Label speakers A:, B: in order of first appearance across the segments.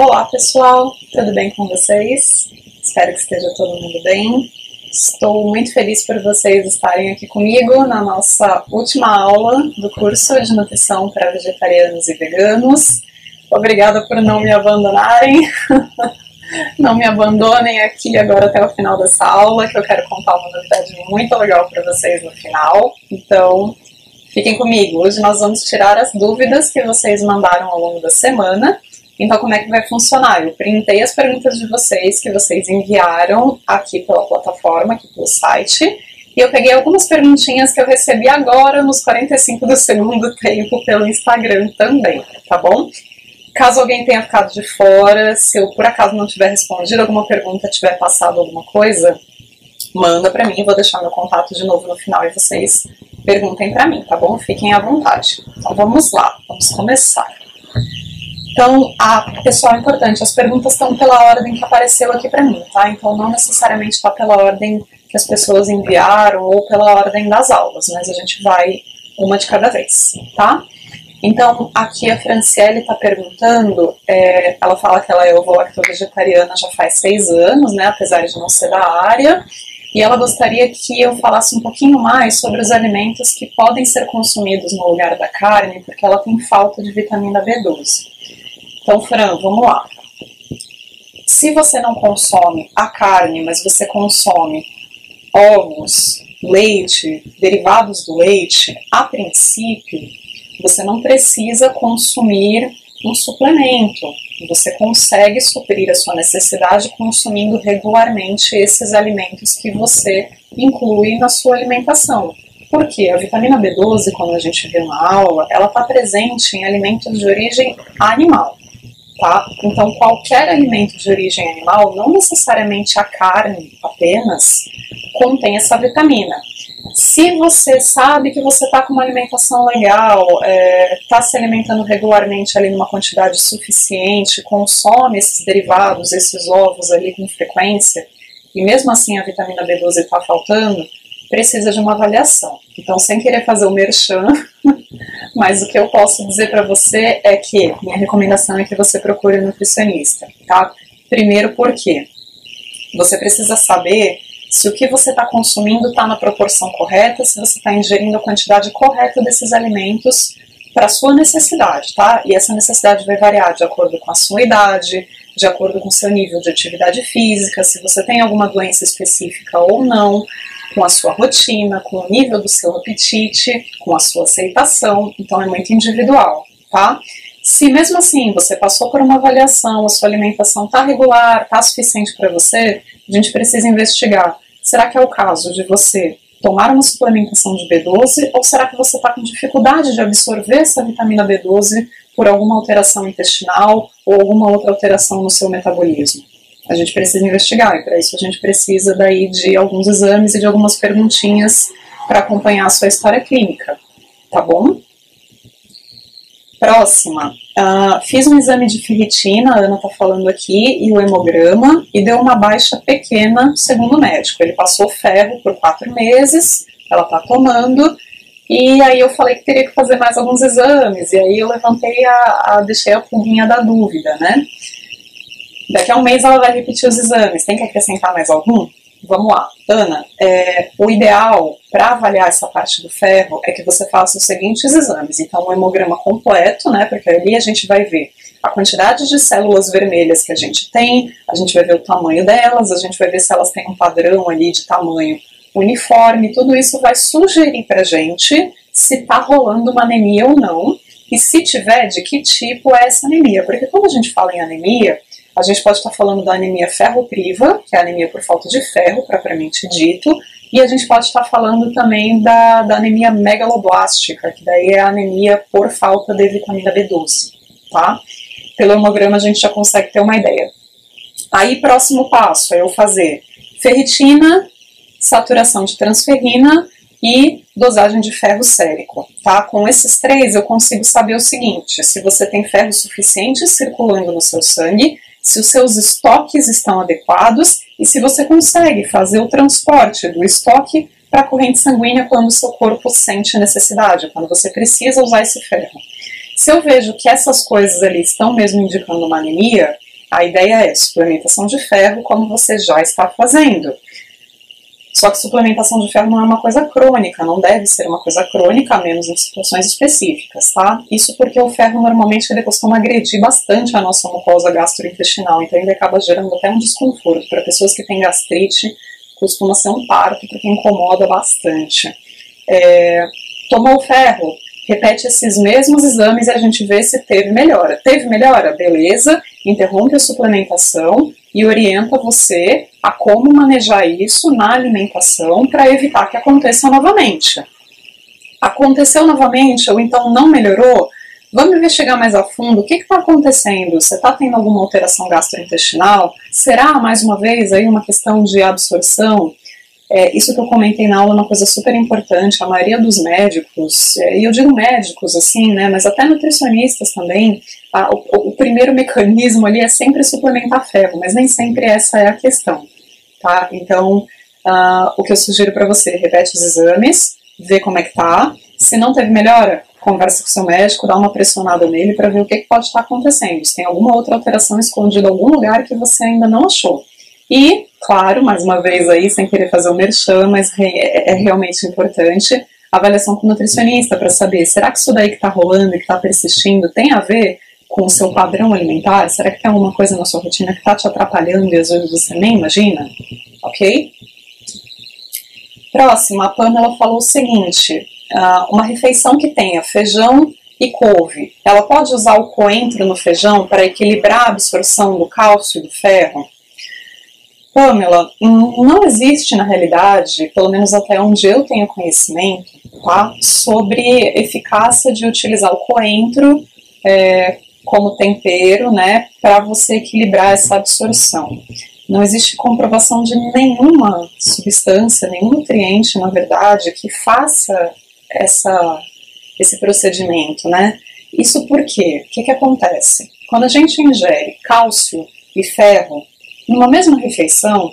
A: Olá pessoal, tudo bem com vocês? Espero que esteja todo mundo bem. Estou muito feliz por vocês estarem aqui comigo na nossa última aula do curso de nutrição para vegetarianos e veganos. Obrigada por não me abandonarem. não me abandonem aqui agora até o final dessa aula, que eu quero contar uma novidade muito legal para vocês no final. Então, fiquem comigo. Hoje nós vamos tirar as dúvidas que vocês mandaram ao longo da semana então, como é que vai funcionar? Eu printei as perguntas de vocês que vocês enviaram aqui pela plataforma, aqui pelo site, e eu peguei algumas perguntinhas que eu recebi agora nos 45 do segundo tempo pelo Instagram também, tá bom? Caso alguém tenha ficado de fora, se eu por acaso não tiver respondido alguma pergunta, tiver passado alguma coisa, manda para mim, vou deixar meu contato de novo no final e vocês perguntem para mim, tá bom? Fiquem à vontade. Então vamos lá, vamos começar. Então, a, pessoal, é importante, as perguntas estão pela ordem que apareceu aqui para mim, tá? Então, não necessariamente está pela ordem que as pessoas enviaram ou pela ordem das aulas, mas a gente vai uma de cada vez, tá? Então, aqui a Franciele está perguntando, é, ela fala que ela é ovo-lacto-vegetariana já faz seis anos, né, apesar de não ser da área, e ela gostaria que eu falasse um pouquinho mais sobre os alimentos que podem ser consumidos no lugar da carne, porque ela tem falta de vitamina B12. Então, Fran, vamos lá. Se você não consome a carne, mas você consome ovos, leite, derivados do leite, a princípio, você não precisa consumir um suplemento. Você consegue suprir a sua necessidade consumindo regularmente esses alimentos que você inclui na sua alimentação. Porque a vitamina B12, quando a gente vê na aula, ela está presente em alimentos de origem animal tá? Então, qualquer alimento de origem animal, não necessariamente a carne apenas, contém essa vitamina. Se você sabe que você está com uma alimentação legal, está é, tá se alimentando regularmente ali numa quantidade suficiente, consome esses derivados, esses ovos ali com frequência, e mesmo assim a vitamina B12 está faltando, precisa de uma avaliação. Então, sem querer fazer o merchan, mas o que eu posso dizer para você é que minha recomendação é que você procure um nutricionista, tá? Primeiro, porque você precisa saber se o que você está consumindo está na proporção correta, se você está ingerindo a quantidade correta desses alimentos para sua necessidade, tá? E essa necessidade vai variar de acordo com a sua idade, de acordo com o seu nível de atividade física, se você tem alguma doença específica ou não, com a sua rotina, com o nível do seu apetite, com a sua aceitação, então é muito individual, tá? Se mesmo assim você passou por uma avaliação, a sua alimentação está regular, está suficiente para você, a gente precisa investigar. Será que é o caso de você tomar uma suplementação de B12 ou será que você está com dificuldade de absorver essa vitamina B12 por alguma alteração intestinal ou alguma outra alteração no seu metabolismo? A gente precisa investigar e para isso a gente precisa daí de alguns exames e de algumas perguntinhas para acompanhar a sua história clínica, tá bom? Próxima, uh, fiz um exame de ferritina, a Ana está falando aqui, e o hemograma, e deu uma baixa pequena, segundo o médico. Ele passou ferro por quatro meses, ela está tomando, e aí eu falei que teria que fazer mais alguns exames, e aí eu levantei a, a deixei a pulguinha da dúvida, né? Daqui a um mês ela vai repetir os exames. Tem que acrescentar mais algum? Vamos lá. Ana, é, o ideal para avaliar essa parte do ferro é que você faça os seguintes exames. Então, um hemograma completo, né? Porque ali a gente vai ver a quantidade de células vermelhas que a gente tem, a gente vai ver o tamanho delas, a gente vai ver se elas têm um padrão ali de tamanho uniforme, tudo isso vai sugerir para gente se está rolando uma anemia ou não, e se tiver, de que tipo é essa anemia. Porque quando a gente fala em anemia, a gente pode estar falando da anemia ferropriva, que é a anemia por falta de ferro, propriamente dito, e a gente pode estar falando também da, da anemia megaloblástica, que daí é a anemia por falta de vitamina B12, tá? Pelo hemograma a gente já consegue ter uma ideia. Aí, próximo passo é eu fazer ferritina, saturação de transferrina e dosagem de ferro sérico, tá? Com esses três eu consigo saber o seguinte, se você tem ferro suficiente circulando no seu sangue, se os seus estoques estão adequados e se você consegue fazer o transporte do estoque para a corrente sanguínea quando o seu corpo sente necessidade, quando você precisa usar esse ferro. Se eu vejo que essas coisas ali estão mesmo indicando uma anemia, A ideia é suplementação de ferro, como você já está fazendo. Só que suplementação de ferro não é uma coisa crônica, não deve ser uma coisa crônica, a menos em situações específicas, tá? Isso porque o ferro normalmente ele costuma agredir bastante a nossa mucosa gastrointestinal, então ele acaba gerando até um desconforto. Para pessoas que têm gastrite, costuma ser um parto, porque incomoda bastante. É, tomou ferro, repete esses mesmos exames e a gente vê se teve melhora. Teve melhora? Beleza, interrompe a suplementação e orienta você a como manejar isso na alimentação para evitar que aconteça novamente. Aconteceu novamente ou então não melhorou? Vamos investigar mais a fundo o que está acontecendo. Você está tendo alguma alteração gastrointestinal? Será, mais uma vez, aí uma questão de absorção? É, isso que eu comentei na aula é uma coisa super importante. A maioria dos médicos, é, e eu digo médicos assim, né, mas até nutricionistas também, a, o, o, primeiro mecanismo ali é sempre suplementar ferro, mas nem sempre essa é a questão, tá? Então, uh, o que eu sugiro para você, repete os exames, vê como é que tá. Se não teve melhora, conversa com seu médico, dá uma pressionada nele para ver o que, que pode estar acontecendo. Se tem alguma outra alteração escondida em algum lugar que você ainda não achou. E, claro, mais uma vez aí, sem querer fazer o um merchan, mas é, realmente importante, avaliação com nutricionista para saber, será que isso daí que está rolando e que está persistindo tem a ver com o seu padrão alimentar? Será que tem alguma coisa na sua rotina que está te atrapalhando e às vezes você nem imagina? Ok? Próximo, a Pamela falou o seguinte, uh, uma refeição que tenha feijão e couve, ela pode usar o coentro no feijão para equilibrar a absorção do cálcio e do ferro? Pamela, não existe na realidade, pelo menos até onde eu tenho conhecimento, tá, sobre eficácia de utilizar o coentro é, como tempero, né, para você equilibrar essa absorção. Não existe comprovação de nenhuma substância, nenhum nutriente, na verdade, que faça essa, esse procedimento, né? Isso por quê? O que, que acontece? Quando a gente ingere cálcio e ferro numa mesma refeição,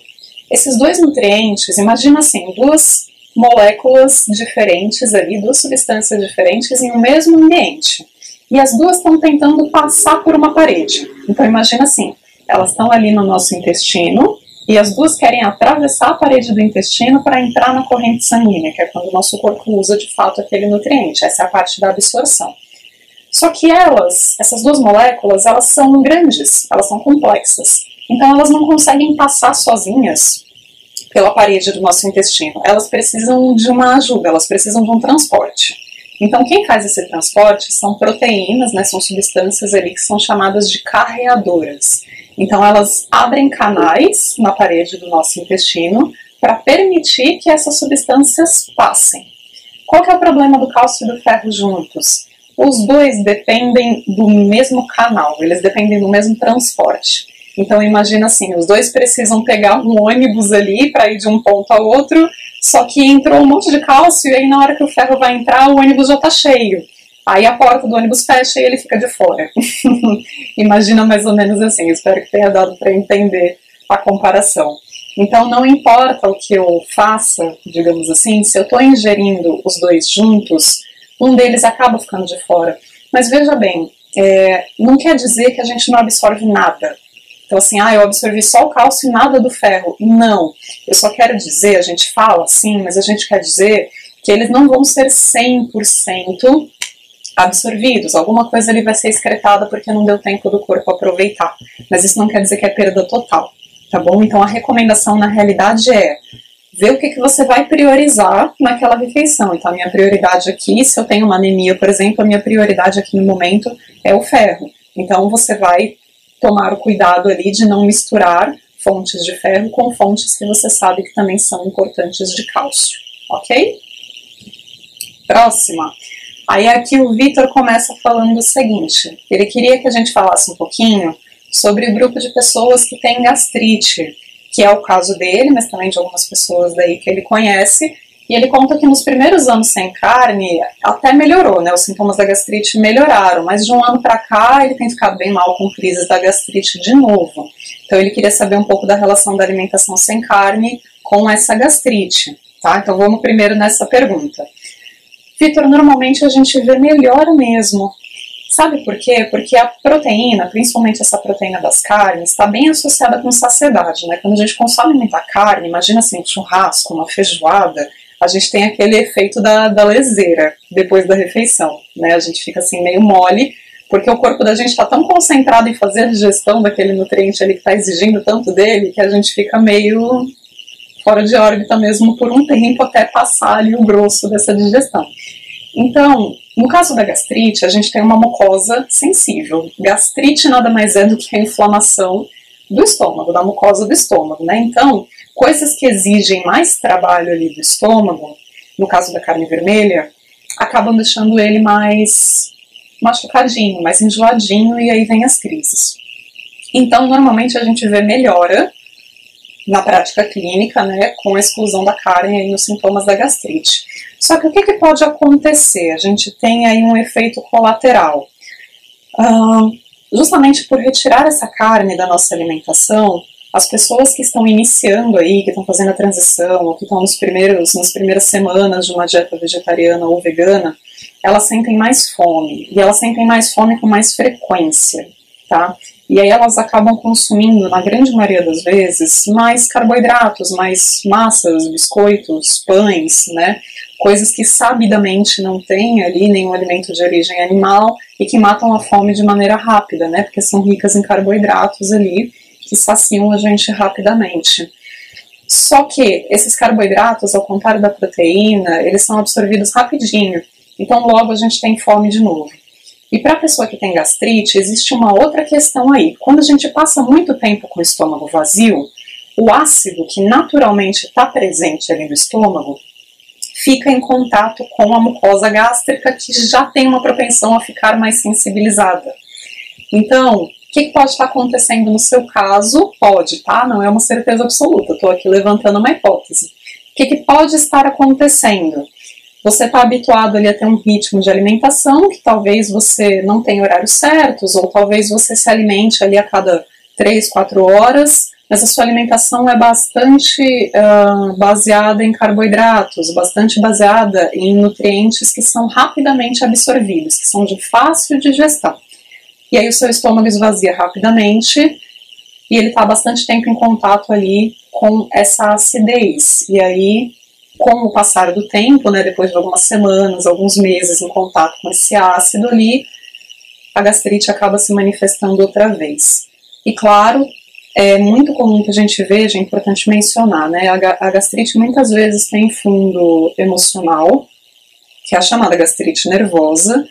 A: esses dois nutrientes, imagina assim, duas moléculas diferentes ali, duas substâncias diferentes em um mesmo ambiente. E as duas estão tentando passar por uma parede. Então imagina assim, elas estão ali no nosso intestino e as duas querem atravessar a parede do intestino para entrar na corrente sanguínea, que é quando o nosso corpo usa de fato aquele nutriente. Essa é a parte da absorção. Só que elas, essas duas moléculas, elas são grandes, elas são complexas. Então elas não conseguem passar sozinhas pela parede do nosso intestino. Elas precisam de uma ajuda, elas precisam de um transporte. Então quem faz esse transporte são proteínas, né, são substâncias ali que são chamadas de carreadoras. Então elas abrem canais na parede do nosso intestino para permitir que essas substâncias passem. Qual que é o problema do cálcio e do ferro juntos? Os dois dependem do mesmo canal, eles dependem do mesmo transporte. Então imagina assim, os dois precisam pegar um ônibus ali para ir de um ponto ao outro, só que entrou um monte de cálcio e aí na hora que o ferro vai entrar, o ônibus já está cheio. Aí a porta do ônibus fecha e ele fica de fora. imagina mais ou menos assim, espero que tenha dado para entender a comparação. Então não importa o que eu faça, digamos assim, se eu estou ingerindo os dois juntos, um deles acaba ficando de fora. Mas veja bem, é, não quer dizer que a gente não absorve nada. Então, assim, ah, eu absorvi só o cálcio e nada do ferro. Não. Eu só quero dizer, a gente fala assim, mas a gente quer dizer que eles não vão ser 100% absorvidos. Alguma coisa ali vai ser excretada porque não deu tempo do corpo aproveitar. Mas isso não quer dizer que é perda total, tá bom? Então, a recomendação na realidade é ver o que, que você vai priorizar naquela refeição. Então, a minha prioridade aqui, se eu tenho uma anemia, por exemplo, a minha prioridade aqui no momento é o ferro. Então, você vai tomar o cuidado ali de não misturar fontes de ferro com fontes que você sabe que também são importantes de cálcio, ok? Próxima. Aí aqui o Vitor começa falando o seguinte: ele queria que a gente falasse um pouquinho sobre o grupo de pessoas que tem gastrite, que é o caso dele, mas também de algumas pessoas daí que ele conhece, e ele conta que nos primeiros anos sem carne até melhorou, né? Os sintomas da gastrite melhoraram, mas de um ano para cá ele tem ficado bem mal com crises da gastrite de novo. Então ele queria saber um pouco da relação da alimentação sem carne com essa gastrite, tá? Então vamos primeiro nessa pergunta. Vitor, normalmente a gente vê melhor mesmo Sabe por quê? Porque a proteína, principalmente essa proteína das carnes, está bem associada com saciedade, né? Quando a gente consome muita carne, imagina assim, um churrasco, uma feijoada, a gente tem aquele efeito da, da leseira depois da refeição, né? A gente fica assim meio mole, porque o corpo da gente está tão concentrado em fazer a digestão daquele nutriente ali que está exigindo tanto dele, que a gente fica meio fora de órbita mesmo por um tempo até passar ali o grosso dessa digestão. Então, no caso da gastrite, a gente tem uma mucosa sensível. Gastrite nada mais é do que a inflamação do estômago, da mucosa do estômago, né? Então, coisas que exigem mais trabalho ali do estômago, no caso da carne vermelha, acabam deixando ele mais machucadinho, mais enjoadinho e aí vem as crises. Então, normalmente a gente vê melhora na prática clínica, né, com a exclusão da carne aí nos sintomas da gastrite. Só que o que, que pode acontecer? A gente tem aí um efeito colateral. Justamente por retirar essa carne da nossa alimentação, as pessoas que estão iniciando aí, que estão fazendo a transição, ou que estão nos primeiros, nas primeiras semanas de uma dieta vegetariana ou vegana, elas sentem mais fome. E elas sentem mais fome com mais frequência, tá? E aí elas acabam consumindo, na grande maioria das vezes, mais carboidratos, mais massas, biscoitos, pães, né? Coisas que sabidamente não têm ali nenhum alimento de origem animal e que matam a fome de maneira rápida, né? Porque são ricas em carboidratos ali que saciam a gente rapidamente. Só que esses carboidratos, ao contrário da proteína, eles são absorvidos rapidinho. Então logo a gente tem fome de novo. E para a pessoa que tem gastrite, existe uma outra questão aí. Quando a gente passa muito tempo com o estômago vazio, o ácido que naturalmente está presente ali no estômago fica em contato com a mucosa gástrica que já tem uma propensão a ficar mais sensibilizada. Então, que pode estar acontecendo no seu caso? Pode, tá? Não é uma certeza absoluta, estou aqui levantando uma hipótese. O que, que pode estar acontecendo? você está habituado ali a ter um ritmo de alimentação que talvez você não tenha horários certos, ou talvez você se alimente ali a cada 3, 4 horas, mas a sua alimentação é bastante uh, baseada em carboidratos, bastante baseada em nutrientes que são rapidamente absorvidos, que são de fácil digestão. E aí o seu estômago esvazia rapidamente e ele está bastante tempo em contato ali com essa acidez. E aí com o passar do tempo, né, depois de algumas semanas, alguns meses em contato com esse ácido ali, a gastrite acaba se manifestando outra vez. E claro, é muito comum que a gente veja, é importante mencionar, né, a gastrite muitas vezes tem fundo emocional, que é a chamada gastrite nervosa,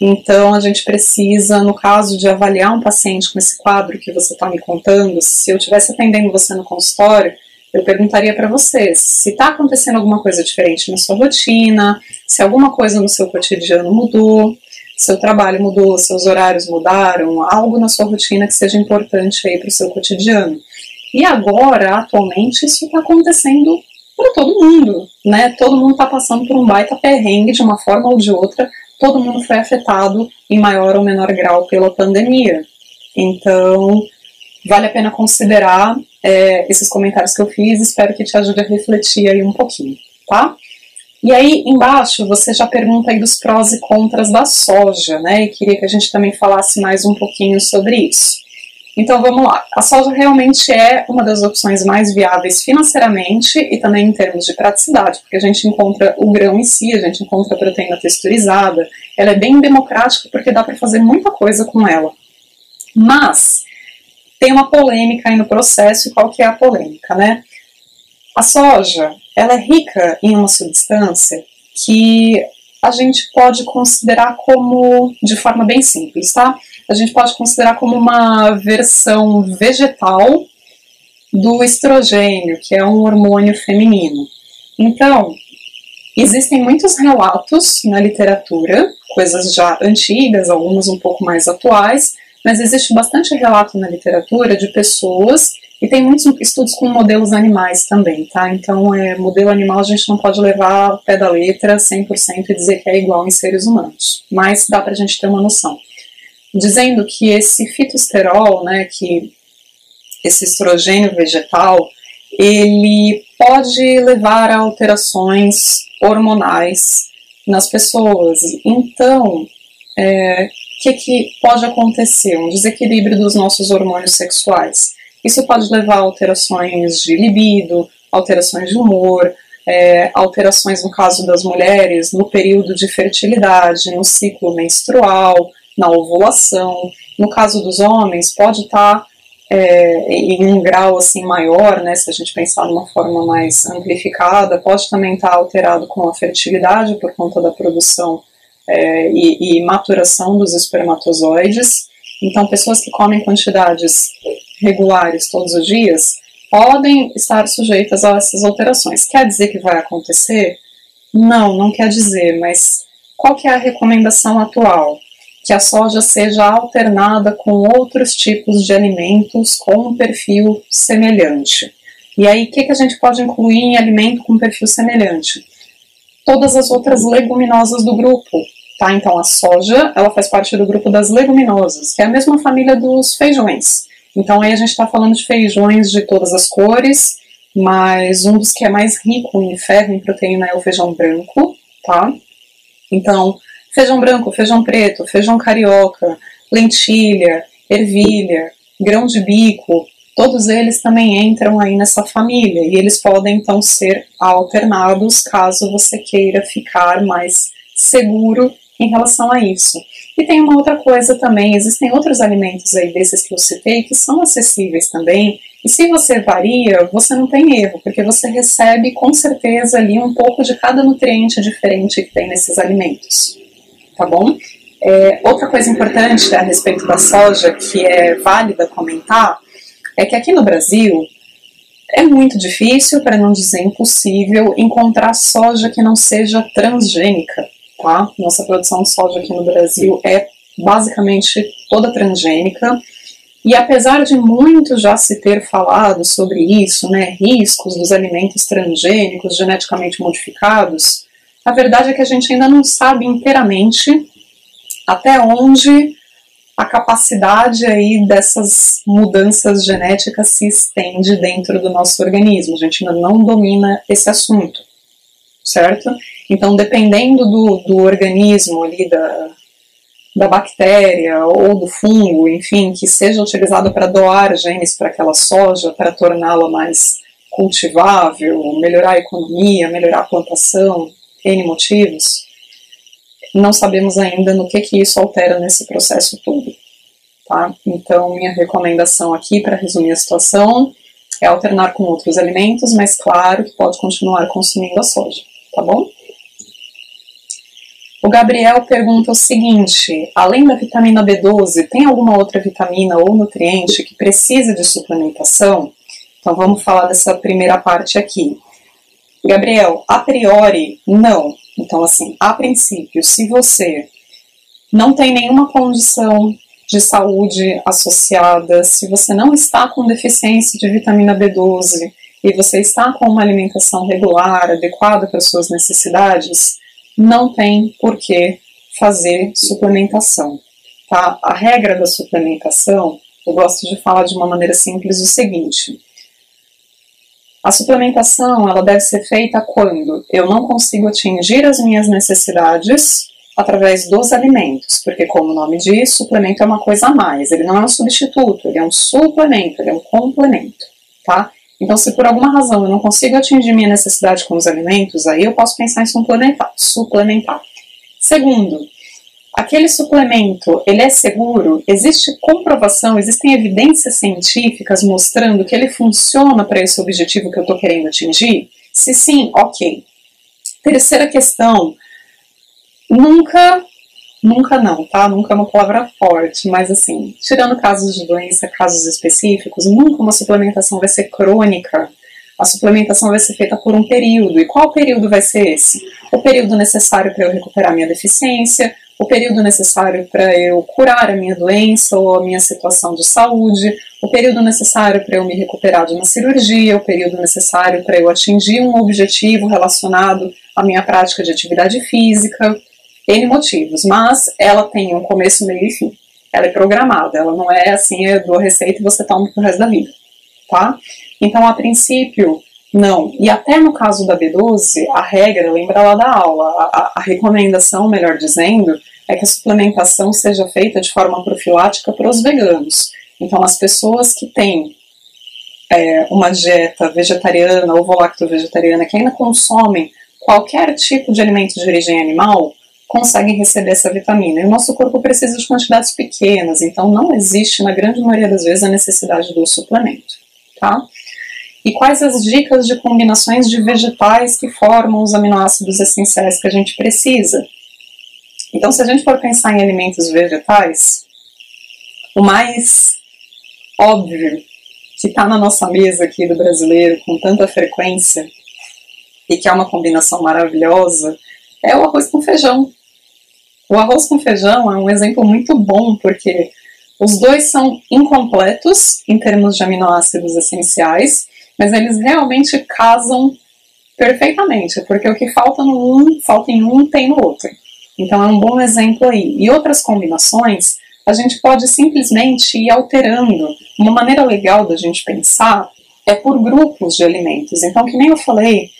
A: então a gente precisa, no caso de avaliar um paciente com esse quadro que você está me contando, se eu estivesse atendendo você no consultório, eu perguntaria para você se está acontecendo alguma coisa diferente na sua rotina, se alguma coisa no seu cotidiano mudou, seu trabalho mudou, seus horários mudaram, algo na sua rotina que seja importante aí para o seu cotidiano. E agora, atualmente, isso está acontecendo para todo mundo, né? Todo mundo está passando por um baita perrengue de uma forma ou de outra, todo mundo foi afetado em maior ou menor grau pela pandemia. Então, vale a pena considerar é, esses comentários que eu fiz, espero que te ajude a refletir aí um pouquinho, tá? E aí, embaixo, você já pergunta aí dos prós e contras da soja, né? E queria que a gente também falasse mais um pouquinho sobre isso. Então vamos lá. A soja realmente é uma das opções mais viáveis financeiramente e também em termos de praticidade, porque a gente encontra o grão em si, a gente encontra a proteína texturizada. Ela é bem democrática porque dá para fazer muita coisa com ela. Mas tem uma polêmica aí no processo, e qual que é a polêmica, né? A soja, ela é rica em uma substância que a gente pode considerar como, de forma bem simples, tá? A gente pode considerar como uma versão vegetal do estrogênio, que é um hormônio feminino. Então, existem muitos relatos na literatura, coisas já antigas, algumas um pouco mais atuais, mas existe bastante relato na literatura de pessoas e tem muitos estudos com modelos animais também, tá? Então, é, modelo animal a gente não pode levar ao pé da letra 100% e dizer que é igual em seres humanos, mas dá pra gente ter uma noção. Dizendo que esse fitosterol, né, que esse estrogênio vegetal, ele pode levar a alterações hormonais nas pessoas. Então, é, que, que pode acontecer? Um desequilíbrio dos nossos hormônios sexuais. Isso pode levar a alterações de libido, alterações de humor, é, alterações no caso das mulheres no período de fertilidade, no ciclo menstrual, na ovulação. No caso dos homens, pode estar é, em um grau assim maior, né, se a gente pensar numa forma mais amplificada, pode também estar alterado com a fertilidade por conta da produção é, e, e maturação dos espermatozoides. Então, pessoas que comem quantidades regulares todos os dias podem estar sujeitas a essas alterações. Quer dizer que vai acontecer? Não, não quer dizer, mas qual que é a recomendação atual? Que a soja seja alternada com outros tipos de alimentos com um perfil semelhante. E aí, o que, que a gente pode incluir em alimento com perfil semelhante? Todas as outras leguminosas do grupo, tá? Então, a soja, ela faz parte do grupo das leguminosas, que é a mesma família dos feijões. Então aí a gente está falando de feijões de todas as cores, mas um dos que é mais rico em ferro e proteína é o feijão branco, tá? Então, feijão branco, feijão preto, feijão carioca, lentilha, ervilha, grão de bico, todos eles também entram aí nessa família. E eles podem então ser alternados caso você queira ficar mais seguro em relação a isso. E tem uma outra coisa também, existem outros alimentos aí desses que eu citei que são acessíveis também, e se você varia, você não tem erro, porque você recebe com certeza ali um pouco de cada nutriente diferente que tem nesses alimentos, tá bom? É, outra coisa importante a respeito da soja, que é válida comentar, é que aqui no Brasil é muito difícil, para não dizer impossível, encontrar soja que não seja transgênica tá? Nossa produção de soja aqui no Brasil é basicamente toda transgênica. E apesar de muito já se ter falado sobre isso, né, riscos dos alimentos transgênicos geneticamente modificados, a verdade é que a gente ainda não sabe inteiramente até onde a capacidade aí dessas mudanças genéticas se estende dentro do nosso organismo. A gente ainda não domina esse assunto, certo? Então, dependendo do, do organismo ali, da, da bactéria ou do fungo, enfim, que seja utilizado para doar genes para aquela soja, para torná-la mais cultivável, melhorar a economia, melhorar a plantação, N motivos, não sabemos ainda no que, que isso altera nesse processo todo. Tá? Então, minha recomendação aqui, para resumir a situação, é alternar com outros alimentos, mas claro que pode continuar consumindo a soja, tá bom? O Gabriel pergunta o seguinte: além da vitamina B12, tem alguma outra vitamina ou nutriente que precisa de suplementação? Então vamos falar dessa primeira parte aqui. Gabriel, a priori, não. Então, assim, a princípio, se você não tem nenhuma condição de saúde associada, se você não está com deficiência de vitamina B12 e você está com uma alimentação regular, adequada para suas necessidades, não tem por que fazer suplementação. Tá? A regra da suplementação, eu gosto de falar de uma maneira simples o seguinte: a suplementação ela deve ser feita quando eu não consigo atingir as minhas necessidades através dos alimentos, porque como o nome diz, suplemento é uma coisa a mais, ele não é um substituto, ele é um suplemento, ele é um complemento, tá? Então, se por alguma razão eu não consigo atingir minha necessidade com os alimentos, aí eu posso pensar em suplementar. suplementar. Segundo, aquele suplemento, ele é seguro? Existe comprovação, existem evidências científicas mostrando que ele funciona para esse objetivo que eu estou querendo atingir? Se sim, ok. Terceira questão, nunca Nunca não, tá? Nunca é uma palavra forte, mas assim, tirando casos de doença, casos específicos, nunca uma suplementação vai ser crônica. A suplementação vai ser feita por um período. E qual período vai ser esse? O período necessário para eu recuperar minha deficiência, o período necessário para eu curar a minha doença ou a minha situação de saúde, o período necessário para eu me recuperar de uma cirurgia, o período necessário para eu atingir um objetivo relacionado à minha prática de atividade física. N motivos, mas ela tem um começo, meio e fim. Ela é programada, ela não é assim, eu dou a receita e você toma pro resto da vida, tá? Então, a princípio, não. E até no caso da B12, a regra, lembra lá da aula, a, a recomendação, melhor dizendo, é que a suplementação seja feita de forma profilática para os veganos. Então, as pessoas que têm é, uma dieta vegetariana ou volacto-vegetariana que ainda consomem qualquer tipo de alimento de origem animal, conseguem receber essa vitamina. E o nosso corpo precisa de quantidades pequenas, então não existe, na grande maioria das vezes, a necessidade do suplemento, tá? E quais as dicas de combinações de vegetais que formam os aminoácidos essenciais que a gente precisa? Então, se a gente for pensar em alimentos vegetais, o mais óbvio que está na nossa mesa aqui do brasileiro com tanta frequência e que é uma combinação maravilhosa é o arroz com feijão. O arroz com feijão é um exemplo muito bom porque os dois são incompletos em termos de aminoácidos essenciais, mas eles realmente casam perfeitamente, porque o que falta no um, falta em um, tem no outro. Então é um bom exemplo aí. E outras combinações, a gente pode simplesmente ir alterando. Uma maneira legal da gente pensar é por grupos de alimentos. Então, que nem eu falei,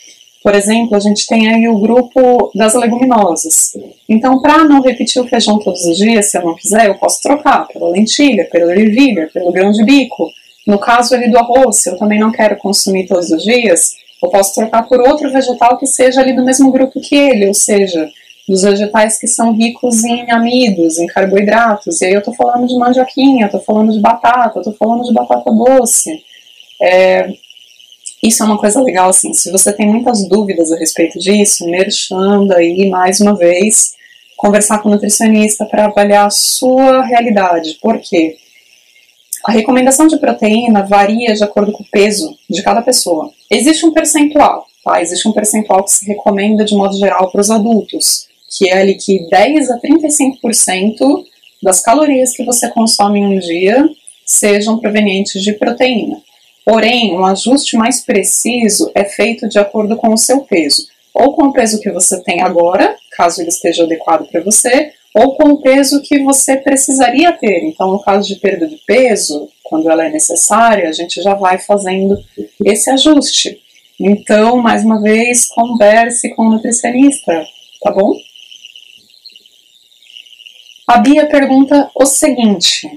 A: por exemplo, a gente tem aí o grupo das leguminosas. Então, para não repetir o feijão todos os dias, se eu não quiser, eu posso trocar pela lentilha, pela ervilha, pelo grão de bico. No caso ali do arroz, eu também não quero consumir todos os dias, eu posso trocar por outro vegetal que seja ali do mesmo grupo que ele, ou seja, dos vegetais que são ricos em amidos, em carboidratos. E aí eu estou falando de mandioquinha, estou falando de batata, estou falando de batata doce. É, isso é uma coisa legal, assim, se você tem muitas dúvidas a respeito disso, merchando aí, mais uma vez, conversar com o nutricionista para avaliar a sua realidade. Por quê? A recomendação de proteína varia de acordo com o peso de cada pessoa. Existe um percentual, tá? Existe um percentual que se recomenda de modo geral para os adultos, que é ali que 10 a 35% das calorias que você consome em um dia sejam provenientes de proteína. Porém, um ajuste mais preciso é feito de acordo com o seu peso, ou com o peso que você tem agora, caso ele esteja adequado para você, ou com o peso que você precisaria ter. Então, no caso de perda de peso, quando ela é necessária, a gente já vai fazendo esse ajuste. Então, mais uma vez, converse com o nutricionista, tá bom? A Bia pergunta o seguinte: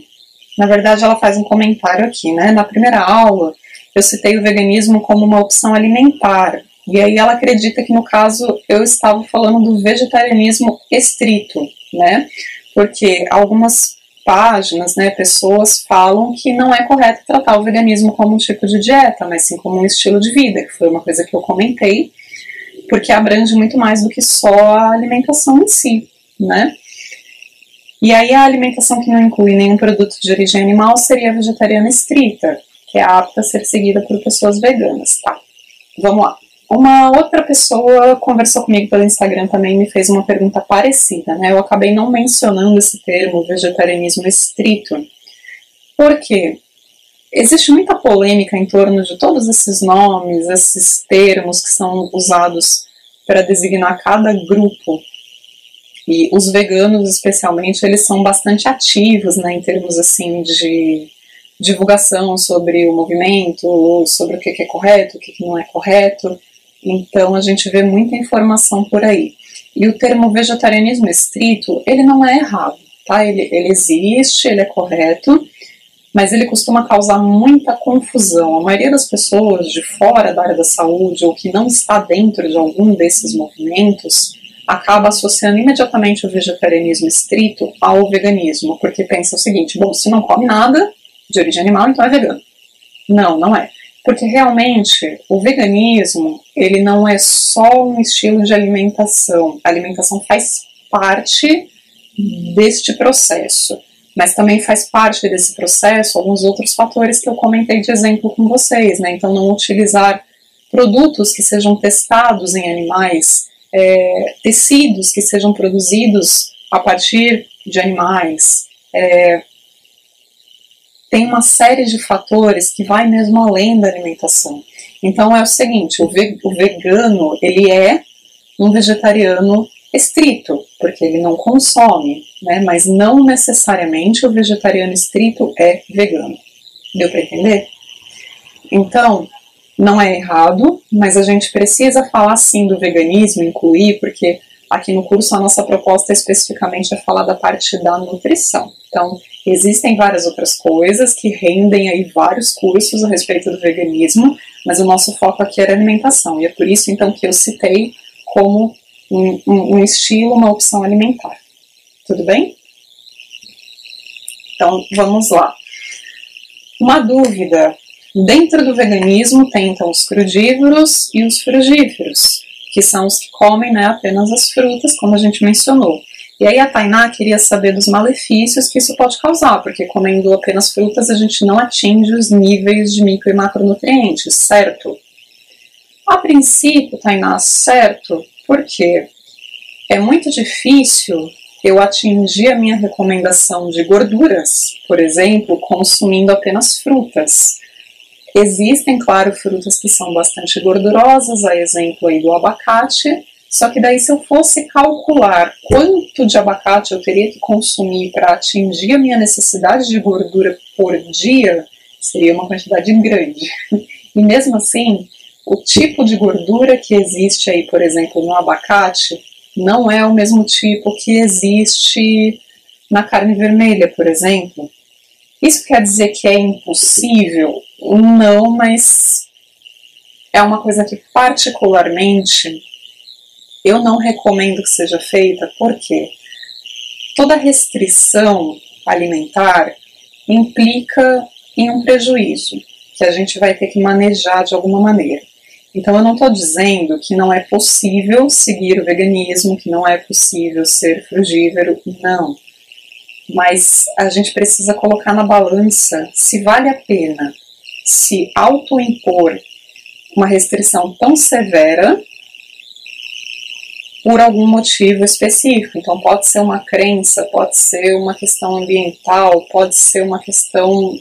A: na verdade, ela faz um comentário aqui, né? Na primeira aula, eu citei o veganismo como uma opção alimentar. E aí ela acredita que no caso eu estava falando do vegetarianismo estrito, né? Porque algumas páginas, né, pessoas falam que não é correto tratar o veganismo como um tipo de dieta, mas sim como um estilo de vida, que foi uma coisa que eu comentei, porque abrange muito mais do que só a alimentação em si, né? E aí a alimentação que não inclui nenhum produto de origem animal seria a vegetariana estrita, que é apta a ser seguida por pessoas veganas, tá? Vamos lá. Uma outra pessoa conversou comigo pelo Instagram também me fez uma pergunta parecida, né? Eu acabei não mencionando esse termo, vegetarianismo estrito, porque existe muita polêmica em torno de todos esses nomes, esses termos que são usados para designar cada grupo. E os veganos, especialmente, eles são bastante ativos, né, em termos assim de divulgação sobre o movimento, sobre o que é correto, o que não é correto. Então a gente vê muita informação por aí. E o termo vegetarianismo estrito, ele não é errado, tá? Ele, ele existe, ele é correto, mas ele costuma causar muita confusão. A maioria das pessoas de fora da área da saúde ou que não está dentro de algum desses movimentos acaba associando imediatamente o vegetarianismo estrito ao veganismo, porque pensa o seguinte: bom, se não come nada, de origem animal, então é vegano. Não, não é. Porque realmente o veganismo, ele não é só um estilo de alimentação. A alimentação faz parte deste processo, mas também faz parte desse processo alguns outros fatores que eu comentei de exemplo com vocês, né? Então, não utilizar produtos que sejam testados em animais, é, tecidos que sejam produzidos a partir de animais, é, tem uma série de fatores que vai mesmo além da alimentação. Então é o seguinte, o, ve o vegano, ele é um vegetariano estrito, porque ele não consome, né? Mas não necessariamente o vegetariano estrito é vegano. Deu para entender? Então, não é errado, mas a gente precisa falar sim do veganismo, incluir, porque Aqui no curso, a nossa proposta especificamente é falar da parte da nutrição. Então, existem várias outras coisas que rendem aí vários cursos a respeito do veganismo, mas o nosso foco aqui era alimentação, e é por isso então que eu citei como um, um, um estilo, uma opção alimentar. Tudo bem? Então, vamos lá. Uma dúvida. Dentro do veganismo tem então os crudívoros e os frugívoros, que são os que comem né, apenas as frutas, como a gente mencionou. E aí a Tainá queria saber dos malefícios que isso pode causar, porque comendo apenas frutas a gente não atinge os níveis de micro e macronutrientes, certo? A princípio, Tainá, certo, porque é muito difícil eu atingir a minha recomendação de gorduras, por exemplo, consumindo apenas frutas. Existem, claro, frutas que são bastante gordurosas, a exemplo aí do abacate, só que daí se eu fosse calcular quanto de abacate eu teria que consumir para atingir a minha necessidade de gordura por dia, seria uma quantidade grande. E mesmo assim, o tipo de gordura que existe aí, por exemplo, no abacate, não é o mesmo tipo que existe na carne vermelha, por exemplo. Isso quer dizer que é impossível? Não, mas é uma coisa que particularmente eu não recomendo que seja feita, porque toda restrição alimentar implica em um prejuízo que a gente vai ter que manejar de alguma maneira. Então eu não estou dizendo que não é possível seguir o veganismo, que não é possível ser frugívoro, não. Mas a gente precisa colocar na balança se vale a pena se autoimpor uma restrição tão severa por algum motivo específico. Então, pode ser uma crença, pode ser uma questão ambiental, pode ser uma questão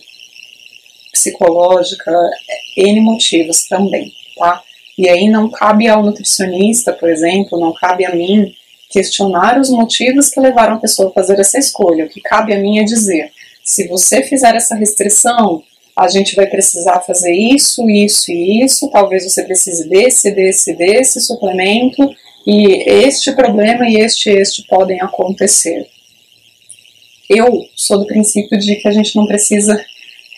A: psicológica, N motivos também tá? E aí não cabe ao nutricionista, por exemplo, não cabe a mim questionar os motivos que levaram a pessoa a fazer essa escolha. O que cabe a mim é dizer: se você fizer essa restrição, a gente vai precisar fazer isso, isso e isso, talvez você precise desse, desse, desse suplemento, e este problema e este este podem acontecer. Eu sou do princípio de que a gente não precisa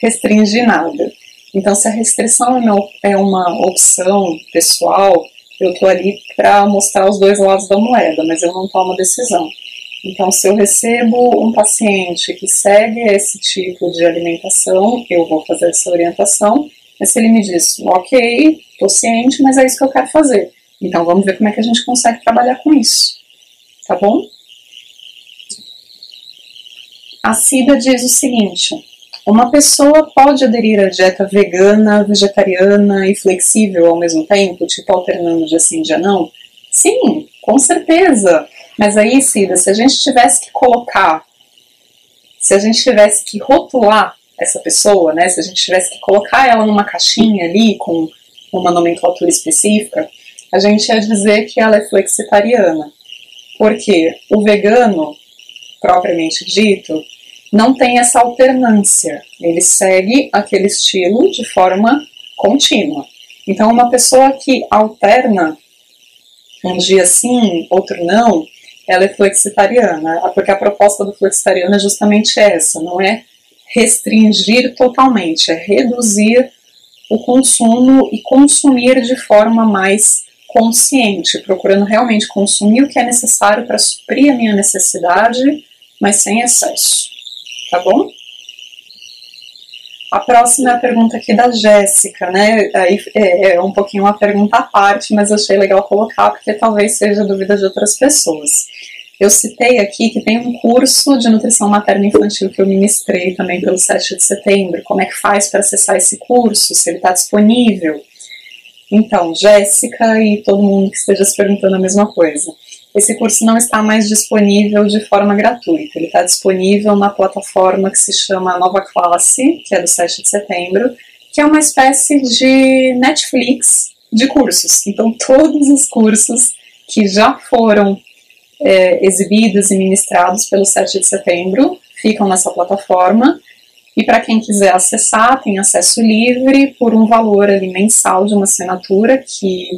A: restringir nada. Então, se a restrição é uma opção pessoal, eu estou ali para mostrar os dois lados da moeda, mas eu não tomo decisão. Então, se eu recebo um paciente que segue esse tipo de alimentação, eu vou fazer essa orientação. Mas se ele me diz, ok, estou ciente, mas é isso que eu quero fazer. Então, vamos ver como é que a gente consegue trabalhar com isso. Tá bom? A Cida diz o seguinte: uma pessoa pode aderir à dieta vegana, vegetariana e flexível ao mesmo tempo, tipo alternando dia sim, dia não? Sim, com certeza. Mas aí, Cida, se a gente tivesse que colocar, se a gente tivesse que rotular essa pessoa, né, se a gente tivesse que colocar ela numa caixinha ali com uma nomenclatura específica, a gente ia dizer que ela é flexitariana. Porque o vegano, propriamente dito, não tem essa alternância, ele segue aquele estilo de forma contínua. Então, uma pessoa que alterna um dia sim, outro não, ela é flexitariana, porque a proposta do flexitariano é justamente essa, não é restringir totalmente, é reduzir o consumo e consumir de forma mais consciente, procurando realmente consumir o que é necessário para suprir a minha necessidade, mas sem excesso tá bom? A próxima é a pergunta aqui da Jéssica, né? Aí é, é um pouquinho uma pergunta à parte, mas achei legal colocar porque talvez seja dúvida de outras pessoas. Eu citei aqui que tem um curso de nutrição materna infantil que eu ministrei também pelo 7 de setembro. Como é que faz para acessar esse curso? Se ele está disponível? Então, Jéssica e todo mundo que esteja se perguntando a mesma coisa. Esse curso não está mais disponível de forma gratuita, ele está disponível na plataforma que se chama Nova Classe, que é do 7 de setembro, que é uma espécie de Netflix de cursos. Então, todos os cursos que já foram é, exibidos e ministrados pelo 7 de setembro ficam nessa plataforma. E para quem quiser acessar, tem acesso livre por um valor ali mensal de uma assinatura que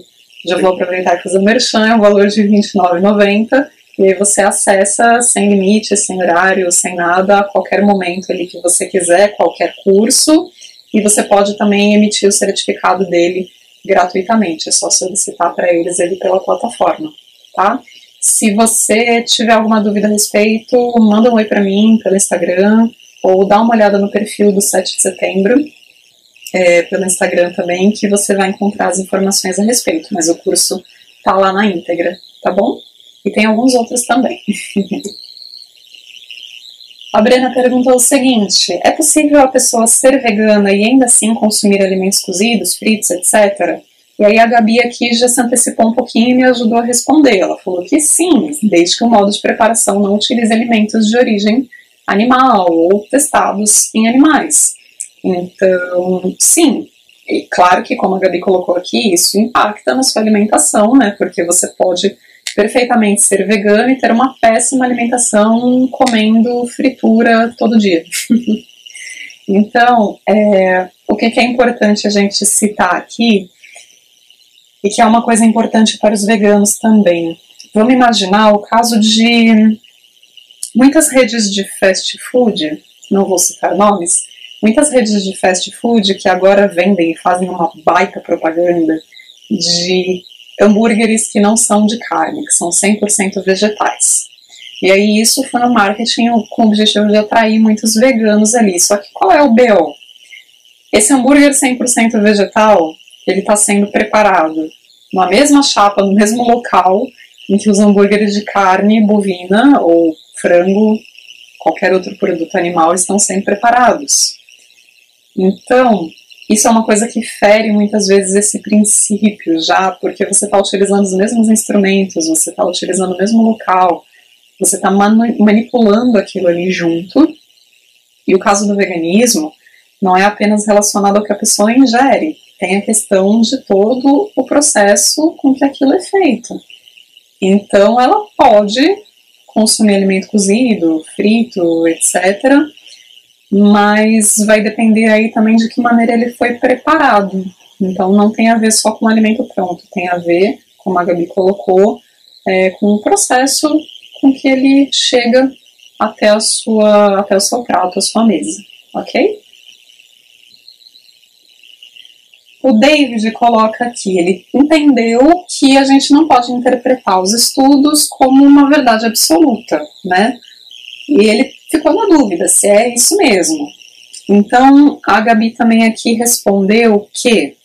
A: Já vou aproveitar e fazer o merchan, é um valor de R$ 29,90 e aí você acessa sem limite, sem horário, sem nada, a qualquer momento ali que você quiser, qualquer curso, e você pode também emitir o certificado dele gratuitamente, é só solicitar para eles ele pela plataforma, tá? Se você tiver alguma dúvida a respeito, manda um oi para mim pelo Instagram, ou dá uma olhada no perfil do 7 de setembro, é, pelo Instagram também, que você vai encontrar as informações a respeito, mas o curso tá lá na íntegra, tá bom? E tem alguns outros também. a Brena perguntou o seguinte: é possível a pessoa ser vegana e ainda assim consumir alimentos cozidos, fritos, etc? E aí a Gabi aqui já se antecipou um pouquinho e me ajudou a responder. Ela falou que sim, desde que o modo de preparação não utilize alimentos de origem animal ou testados em animais. Então, sim. E claro que, como a Gabi colocou aqui, isso impacta na sua alimentação, né? Porque você pode perfeitamente ser vegano e ter uma péssima alimentação comendo fritura todo dia. então, é, o que, que é importante a gente citar aqui, e que é uma coisa importante para os veganos também. Vamos imaginar o caso de muitas redes de fast food, não vou citar nomes, muitas redes de fast food que agora vendem e fazem uma baita propaganda de hambúrgueres que não são de carne, que são 100% vegetais. E aí isso foi no marketing com o objetivo de atrair muitos veganos ali. Só que qual é o BO? Esse hambúrguer 100% vegetal, ele está sendo preparado na mesma chapa, no mesmo local em que os hambúrgueres de carne bovina ou frango, qualquer outro produto animal estão sendo preparados. Então, isso é uma coisa que fere muitas vezes esse princípio já, porque você está utilizando os mesmos instrumentos, você está utilizando o mesmo local, você está manipulando aquilo ali junto. E o caso do veganismo não é apenas relacionado ao que a pessoa ingere, tem a questão de todo o processo com que aquilo é feito. Então, ela pode consumir alimento cozido, frito, etc., mas vai depender aí também de que maneira ele foi preparado. Então não tem a ver só com o alimento pronto, tem a ver, como a Gabi colocou, é, com o processo com que ele chega até, a sua, até o seu prato, a sua mesa, ok? O David coloca aqui, ele entendeu que a gente não pode interpretar os estudos como uma verdade absoluta, né? E ele ficou na dúvida se é isso mesmo. Então, a Gabi também aqui respondeu que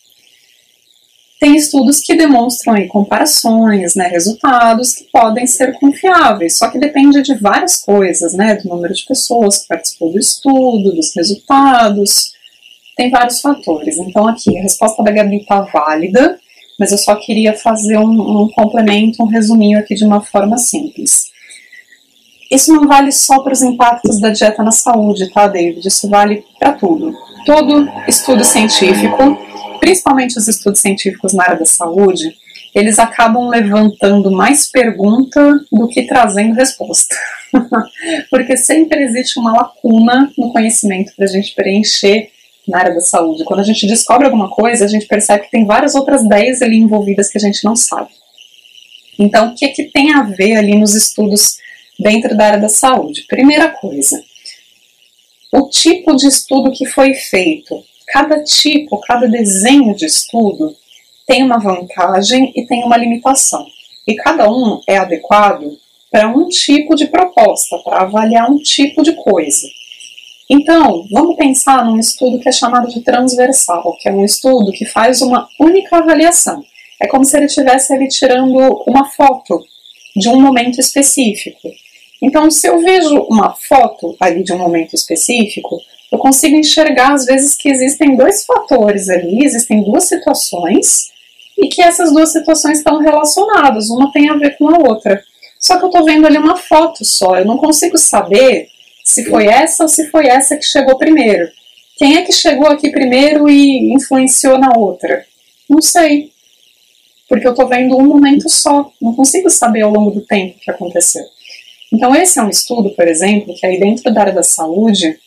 A: tem estudos que demonstram aí comparações, né, resultados que podem ser confiáveis, só que depende de várias coisas, né, do número de pessoas que participou do estudo, dos resultados, tem vários fatores. Então aqui a resposta da Gabi está válida, mas eu só queria fazer um, um complemento, um resuminho aqui de uma forma simples. Isso não vale só para os impactos da dieta na saúde, tá, David? Isso vale para tudo. Todo estudo científico, principalmente os estudos científicos na área da saúde, eles acabam levantando mais pergunta do que trazendo resposta. Porque sempre existe uma lacuna no conhecimento para a gente preencher na área da saúde. Quando a gente descobre alguma coisa, a gente percebe que tem várias outras 10 ali envolvidas que a gente não sabe. Então, o que, é que tem a ver ali nos estudos dentro da área da saúde. Primeira coisa, o tipo de estudo que foi feito. Cada tipo, cada desenho de estudo tem uma vantagem e tem uma limitação. E cada um é adequado para um tipo de proposta, para avaliar um tipo de coisa. Então, vamos pensar num estudo que é chamado de transversal, que é um estudo que faz uma única avaliação. É como se ele estivesse ali tirando uma foto de um momento específico. Então, se eu vejo uma foto ali de um momento específico, eu consigo enxergar às vezes que existem dois fatores ali, existem duas situações, e que essas duas situações estão relacionadas, uma tem a ver com a outra. Só que eu estou vendo ali uma foto só, eu não consigo saber se foi essa ou se foi essa que chegou primeiro. Quem é que chegou aqui primeiro e influenciou na outra? Não sei. Porque eu estou vendo um momento só, não consigo saber ao longo do tempo o que aconteceu. Então, esse é um estudo, por exemplo, que aí dentro da área da saúde,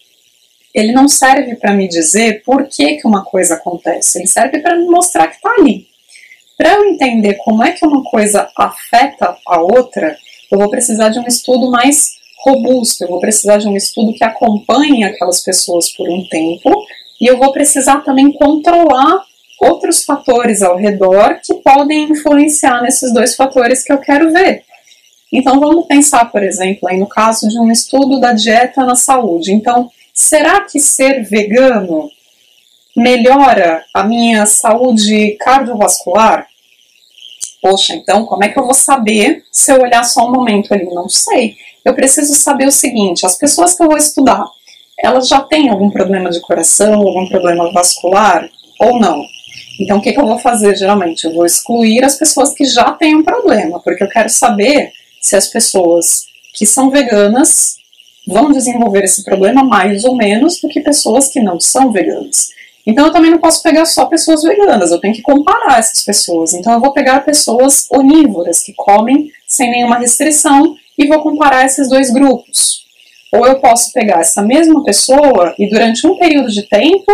A: ele não serve para me dizer por que, que uma coisa acontece, ele serve para me mostrar que está ali. para eu entender como é que uma coisa afeta a outra, eu vou precisar de um estudo mais robusto, eu vou precisar de um estudo que acompanhe aquelas pessoas por um tempo e eu vou precisar também controlar outros fatores ao redor que podem influenciar nesses dois fatores que eu quero ver. Então vamos pensar, por exemplo, aí no caso de um estudo da dieta na saúde. Então, será que ser vegano melhora a minha saúde cardiovascular? Poxa, então como é que eu vou saber se eu olhar só um momento ali? Não sei. Eu preciso saber o seguinte: as pessoas que eu vou estudar, elas já têm algum problema de coração, algum problema vascular ou não? Então, o que, que eu vou fazer geralmente? Eu vou excluir as pessoas que já têm um problema, porque eu quero saber se as pessoas que são veganas vão desenvolver esse problema mais ou menos do que pessoas que não são veganas. Então eu também não posso pegar só pessoas veganas, eu tenho que comparar essas pessoas. Então eu vou pegar pessoas onívoras que comem sem nenhuma restrição e vou comparar esses dois grupos. Ou eu posso pegar essa mesma pessoa e durante um período de tempo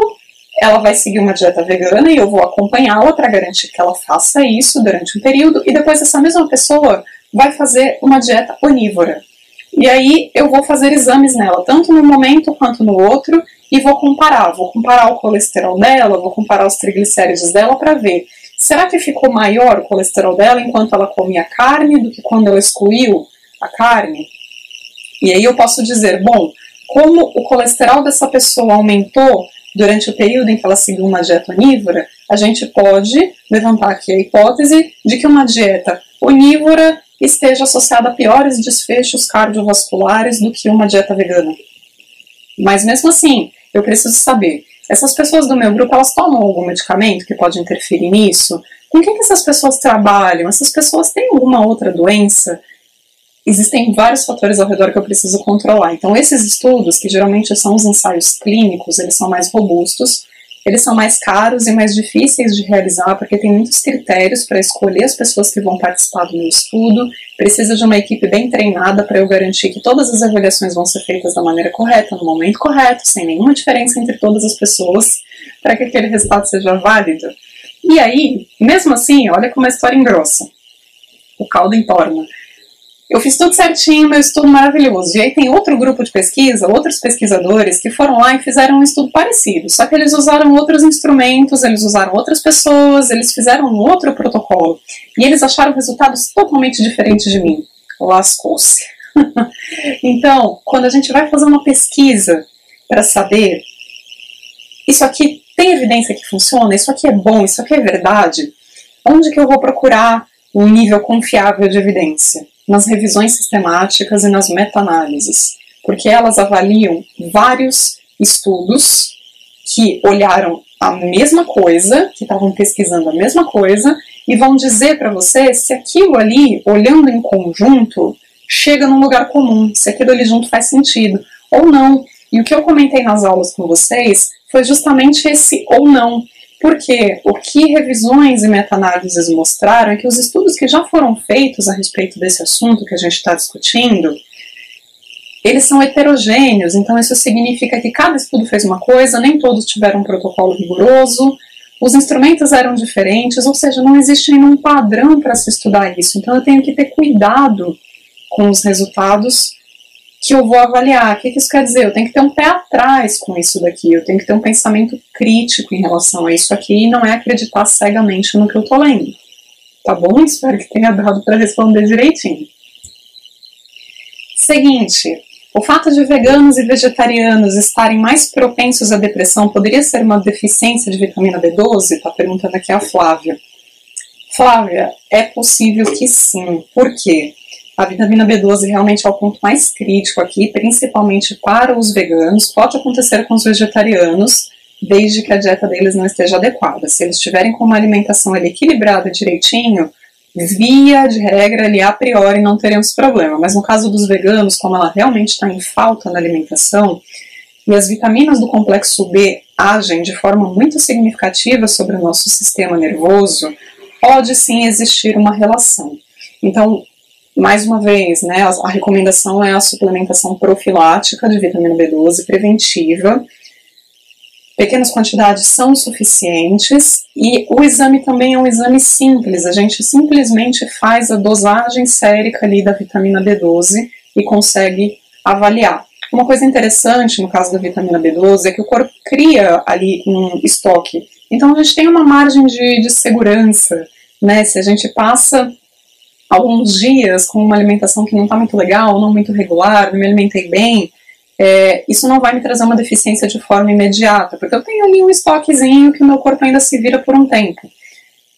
A: ela vai seguir uma dieta vegana e eu vou acompanhá-la para garantir que ela faça isso durante um período e depois essa mesma pessoa vai fazer uma dieta onívora. E aí eu vou fazer exames nela, tanto no momento quanto no outro, e vou comparar. Vou comparar o colesterol dela, vou comparar os triglicéridos dela para ver. Será que ficou maior o colesterol dela enquanto ela comia carne do que quando ela excluiu a carne? E aí eu posso dizer, bom, como o colesterol dessa pessoa aumentou durante o período em que ela seguiu uma dieta onívora, a gente pode levantar aqui a hipótese de que uma dieta onívora esteja associada a piores desfechos cardiovasculares do que uma dieta vegana. Mas mesmo assim, eu preciso saber, essas pessoas do meu grupo, elas tomam algum medicamento que pode interferir nisso? Com quem que essas pessoas trabalham? Essas pessoas têm alguma outra doença? Existem vários fatores ao redor que eu preciso controlar. Então, esses estudos, que geralmente são os ensaios clínicos, eles são mais robustos, eles são mais caros e mais difíceis de realizar porque tem muitos critérios para escolher as pessoas que vão participar do meu estudo. Precisa de uma equipe bem treinada para eu garantir que todas as avaliações vão ser feitas da maneira correta, no momento correto, sem nenhuma diferença entre todas as pessoas, para que aquele resultado seja válido. E aí, mesmo assim, olha como a história engrossa. O caldo entorna. Eu fiz tudo certinho, meu estudo maravilhoso. E aí tem outro grupo de pesquisa, outros pesquisadores que foram lá e fizeram um estudo parecido, só que eles usaram outros instrumentos, eles usaram outras pessoas, eles fizeram um outro protocolo. E eles acharam resultados totalmente diferentes de mim. Lascou-se. então, quando a gente vai fazer uma pesquisa para saber isso aqui tem evidência que funciona, isso aqui é bom, isso aqui é verdade, onde que eu vou procurar um nível confiável de evidência? Nas revisões sistemáticas e nas meta-análises, porque elas avaliam vários estudos que olharam a mesma coisa, que estavam pesquisando a mesma coisa, e vão dizer para você se aquilo ali, olhando em conjunto, chega num lugar comum, se aquilo ali junto faz sentido ou não. E o que eu comentei nas aulas com vocês foi justamente esse ou não. Porque o que revisões e meta-análises mostraram é que os estudos que já foram feitos a respeito desse assunto que a gente está discutindo, eles são heterogêneos, então isso significa que cada estudo fez uma coisa, nem todos tiveram um protocolo rigoroso, os instrumentos eram diferentes, ou seja, não existe nenhum padrão para se estudar isso. Então eu tenho que ter cuidado com os resultados que eu vou avaliar. O que, isso quer dizer? Eu tenho que ter um pé atrás com isso daqui, eu tenho que ter um pensamento crítico em relação a isso aqui e não é acreditar cegamente no que eu tô lendo. Tá bom? Espero que tenha dado para responder direitinho. Seguinte, o fato de veganos e vegetarianos estarem mais propensos à depressão poderia ser uma deficiência de vitamina B12? Está perguntando aqui a Flávia. Flávia, é possível que sim. Por quê? A vitamina B12 realmente é o ponto mais crítico aqui, principalmente para os veganos. Pode acontecer com os vegetarianos, desde que a dieta deles não esteja adequada. Se eles estiverem com uma alimentação equilibrada direitinho, via de regra, ali a priori não teremos problema. Mas no caso dos veganos, como ela realmente está em falta na alimentação, e as vitaminas do complexo B agem de forma muito significativa sobre o nosso sistema nervoso, pode sim existir uma relação. Então, mais uma vez, né, a, recomendação é a suplementação profilática de vitamina B12 preventiva pequenas quantidades são suficientes e o exame também é um exame simples. A gente simplesmente faz a dosagem sérica ali da vitamina B12 e consegue avaliar. Uma coisa interessante no caso da vitamina B12 é que o corpo cria ali um estoque. Então a gente tem uma margem de, de segurança, né? Se a gente passa alguns dias com uma alimentação que não está muito legal, não muito regular, não me alimentei bem, é, isso não vai me trazer uma deficiência de forma imediata, porque eu tenho ali um estoquezinho que o meu corpo ainda se vira por um tempo.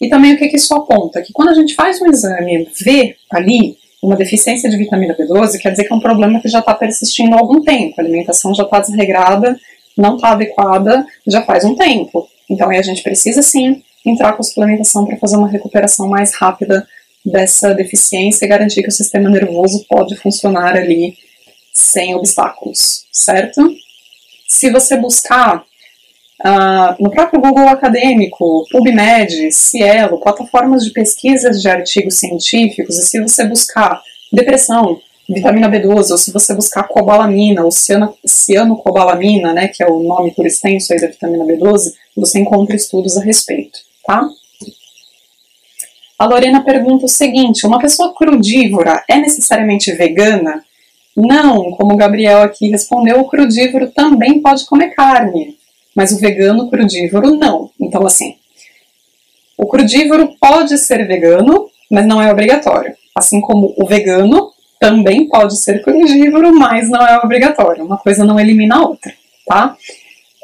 A: E também o que, que isso aponta? Que quando a gente faz um exame, vê ali uma deficiência de vitamina B12, quer dizer que é um problema que já está persistindo há algum tempo, a alimentação já está desregrada, não está adequada já faz um tempo. Então aí a gente precisa sim entrar com a suplementação para fazer uma recuperação mais rápida dessa deficiência e garantir que o sistema nervoso pode funcionar ali sem obstáculos, certo? Se você buscar uh, no próprio Google acadêmico, PubMed, Cielo, plataformas de pesquisas de artigos científicos, e se você buscar depressão, vitamina B12, ou se você buscar cobalamina, ou ciano, cianocobalamina, né, que é o nome por extenso aí da vitamina B12, você encontra estudos a respeito, tá? A Lorena pergunta o seguinte: uma pessoa crudívora é necessariamente vegana? Não, como o Gabriel aqui respondeu, o crudívoro também pode comer carne, mas o vegano crudívoro não. Então, assim, o crudívoro pode ser vegano, mas não é obrigatório. Assim como o vegano também pode ser crudívoro, mas não é obrigatório. Uma coisa não elimina a outra, tá?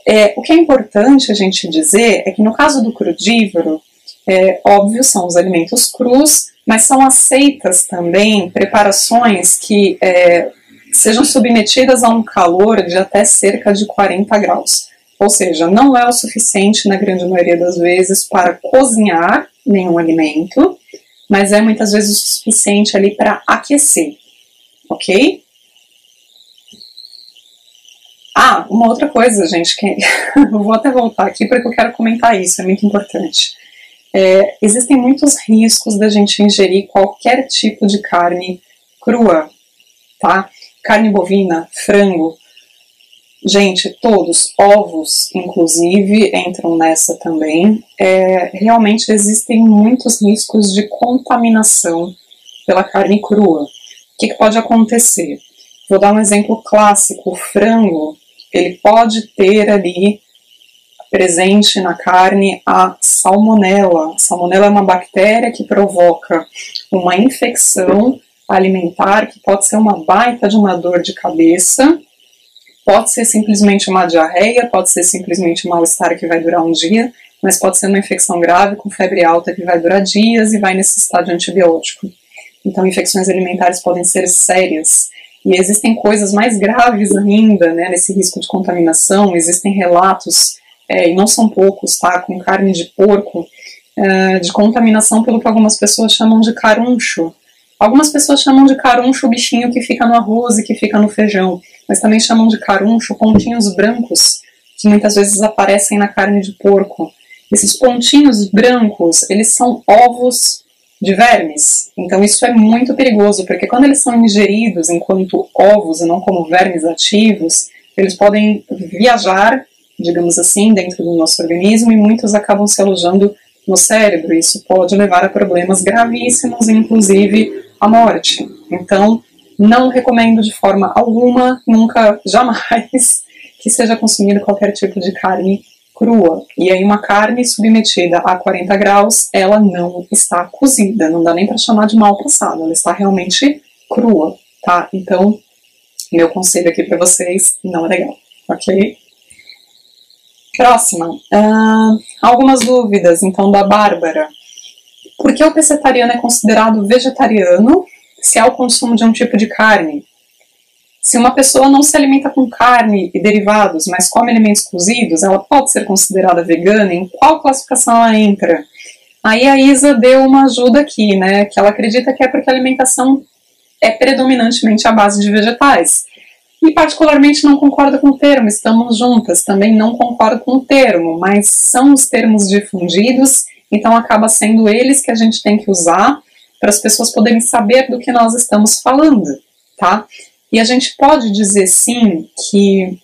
A: É, o que é importante a gente dizer é que no caso do crudívoro, é, óbvio, são os alimentos crus, mas são aceitas também preparações que é, sejam submetidas a um calor de até cerca de 40 graus. Ou seja, não é o suficiente, na grande maioria das vezes, para cozinhar nenhum alimento, mas é muitas vezes o suficiente ali para aquecer, ok? Ah, uma outra coisa, gente, que eu vou até voltar aqui porque eu quero comentar isso, é muito importante. É, existem muitos riscos da gente ingerir qualquer tipo de carne crua, tá? Carne bovina, frango, gente, todos, ovos, inclusive, entram nessa também. É, realmente existem muitos riscos de contaminação pela carne crua. O que, que pode acontecer? Vou dar um exemplo clássico: o frango, ele pode ter ali presente na carne a salmonela. A salmonela é uma bactéria que provoca uma infecção alimentar que pode ser uma baita de uma dor de cabeça, pode ser simplesmente uma diarreia, pode ser simplesmente um mal-estar que vai durar um dia, mas pode ser uma infecção grave com febre alta que vai durar dias e vai necessitar de antibiótico. Então, infecções alimentares podem ser sérias. E existem coisas mais graves ainda, né, nesse risco de contaminação. Existem relatos é, e não são poucos, tá? Com carne de porco, é, de contaminação pelo que algumas pessoas chamam de caruncho. Algumas pessoas chamam de caruncho o bichinho que fica no arroz e que fica no feijão, mas também chamam de caruncho pontinhos brancos que muitas vezes aparecem na carne de porco. Esses pontinhos brancos, eles são ovos de vermes. Então isso é muito perigoso, porque quando eles são ingeridos enquanto ovos e não como vermes ativos, eles podem viajar digamos assim, dentro do nosso organismo e muitos acabam se alojando no cérebro. Isso pode levar a problemas gravíssimos, inclusive a morte. Então, não recomendo de forma alguma, nunca, jamais, que seja consumido qualquer tipo de carne crua. E aí, uma carne submetida a 40 graus, ela não está cozida, não dá nem para chamar de mal passado, ela está realmente crua, tá? Então, meu conselho aqui para vocês, não é legal, ok? Próxima. Uh, algumas dúvidas, então, da Bárbara. Por que o pescetariano é considerado vegetariano se há o consumo de um tipo de carne? Se uma pessoa não se alimenta com carne e derivados, mas come alimentos cozidos, ela pode ser considerada vegana? Em qual classificação ela entra? Aí a Isa deu uma ajuda aqui, né? Que ela acredita que é porque a alimentação é predominantemente à base de vegetais. E particularmente não concordo com o termo, estamos juntas, também não concordo com o termo, mas são os termos difundidos, então acaba sendo eles que a gente tem que usar para as pessoas poderem saber do que nós estamos falando, tá? E a gente pode dizer sim que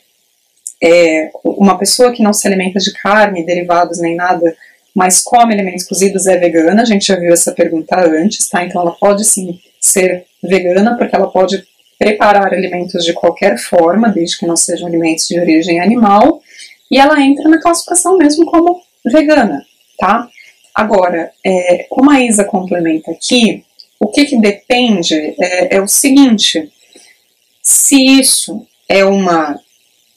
A: é, uma pessoa que não se alimenta de carne, derivados nem nada, mas come alimentos cozidos é vegana, a gente já viu essa pergunta antes, tá? Então ela pode sim ser vegana, porque ela pode preparar alimentos de qualquer forma, desde que não sejam alimentos de origem animal, e ela entra na classificação mesmo como vegana, tá? Agora, é, como a Isa complementa aqui, o que, que depende é, é o seguinte: se isso é uma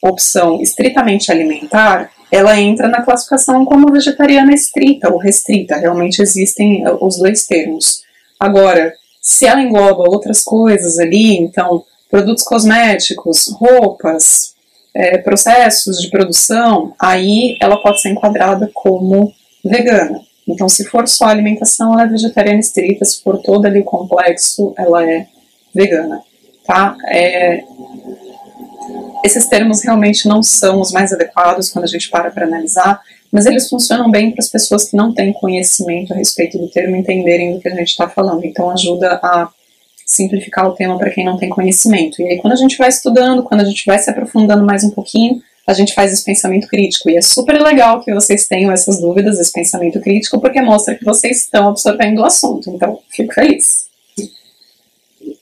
A: opção estritamente alimentar, ela entra na classificação como vegetariana estrita ou restrita. Realmente existem os dois termos. Agora, se ela engloba outras coisas ali, então produtos cosméticos, roupas, é, processos de produção, aí ela pode ser enquadrada como vegana. Então, se for só alimentação, ela é vegetariana estrita, se for todo ali o complexo, ela é vegana, tá? É, esses termos realmente não são os mais adequados quando a gente para para analisar, mas eles funcionam bem para as pessoas que não têm conhecimento a respeito do termo entenderem do que a gente está falando. Então ajuda a simplificar o tema para quem não tem conhecimento. E aí quando a gente vai estudando, quando a gente vai se aprofundando mais um pouquinho, a gente faz esse pensamento crítico. E é super legal que vocês tenham essas dúvidas, esse pensamento crítico, porque mostra que vocês estão absorvendo o assunto. Então, fico feliz.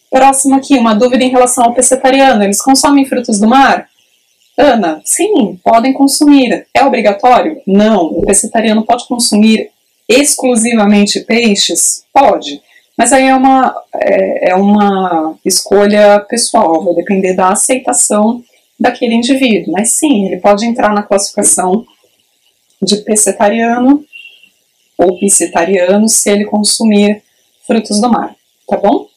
A: Próximo aqui, uma dúvida em relação ao pescetariano. Eles consomem frutos do mar? Ana, sim, podem consumir. É obrigatório? Não. O pescetariano pode consumir exclusivamente peixes? Pode. Mas aí é uma, é, é uma escolha pessoal, vai depender da aceitação daquele indivíduo. Mas sim, ele pode entrar na classificação de pescetariano ou piscetariano se ele consumir frutos do mar, tá bom?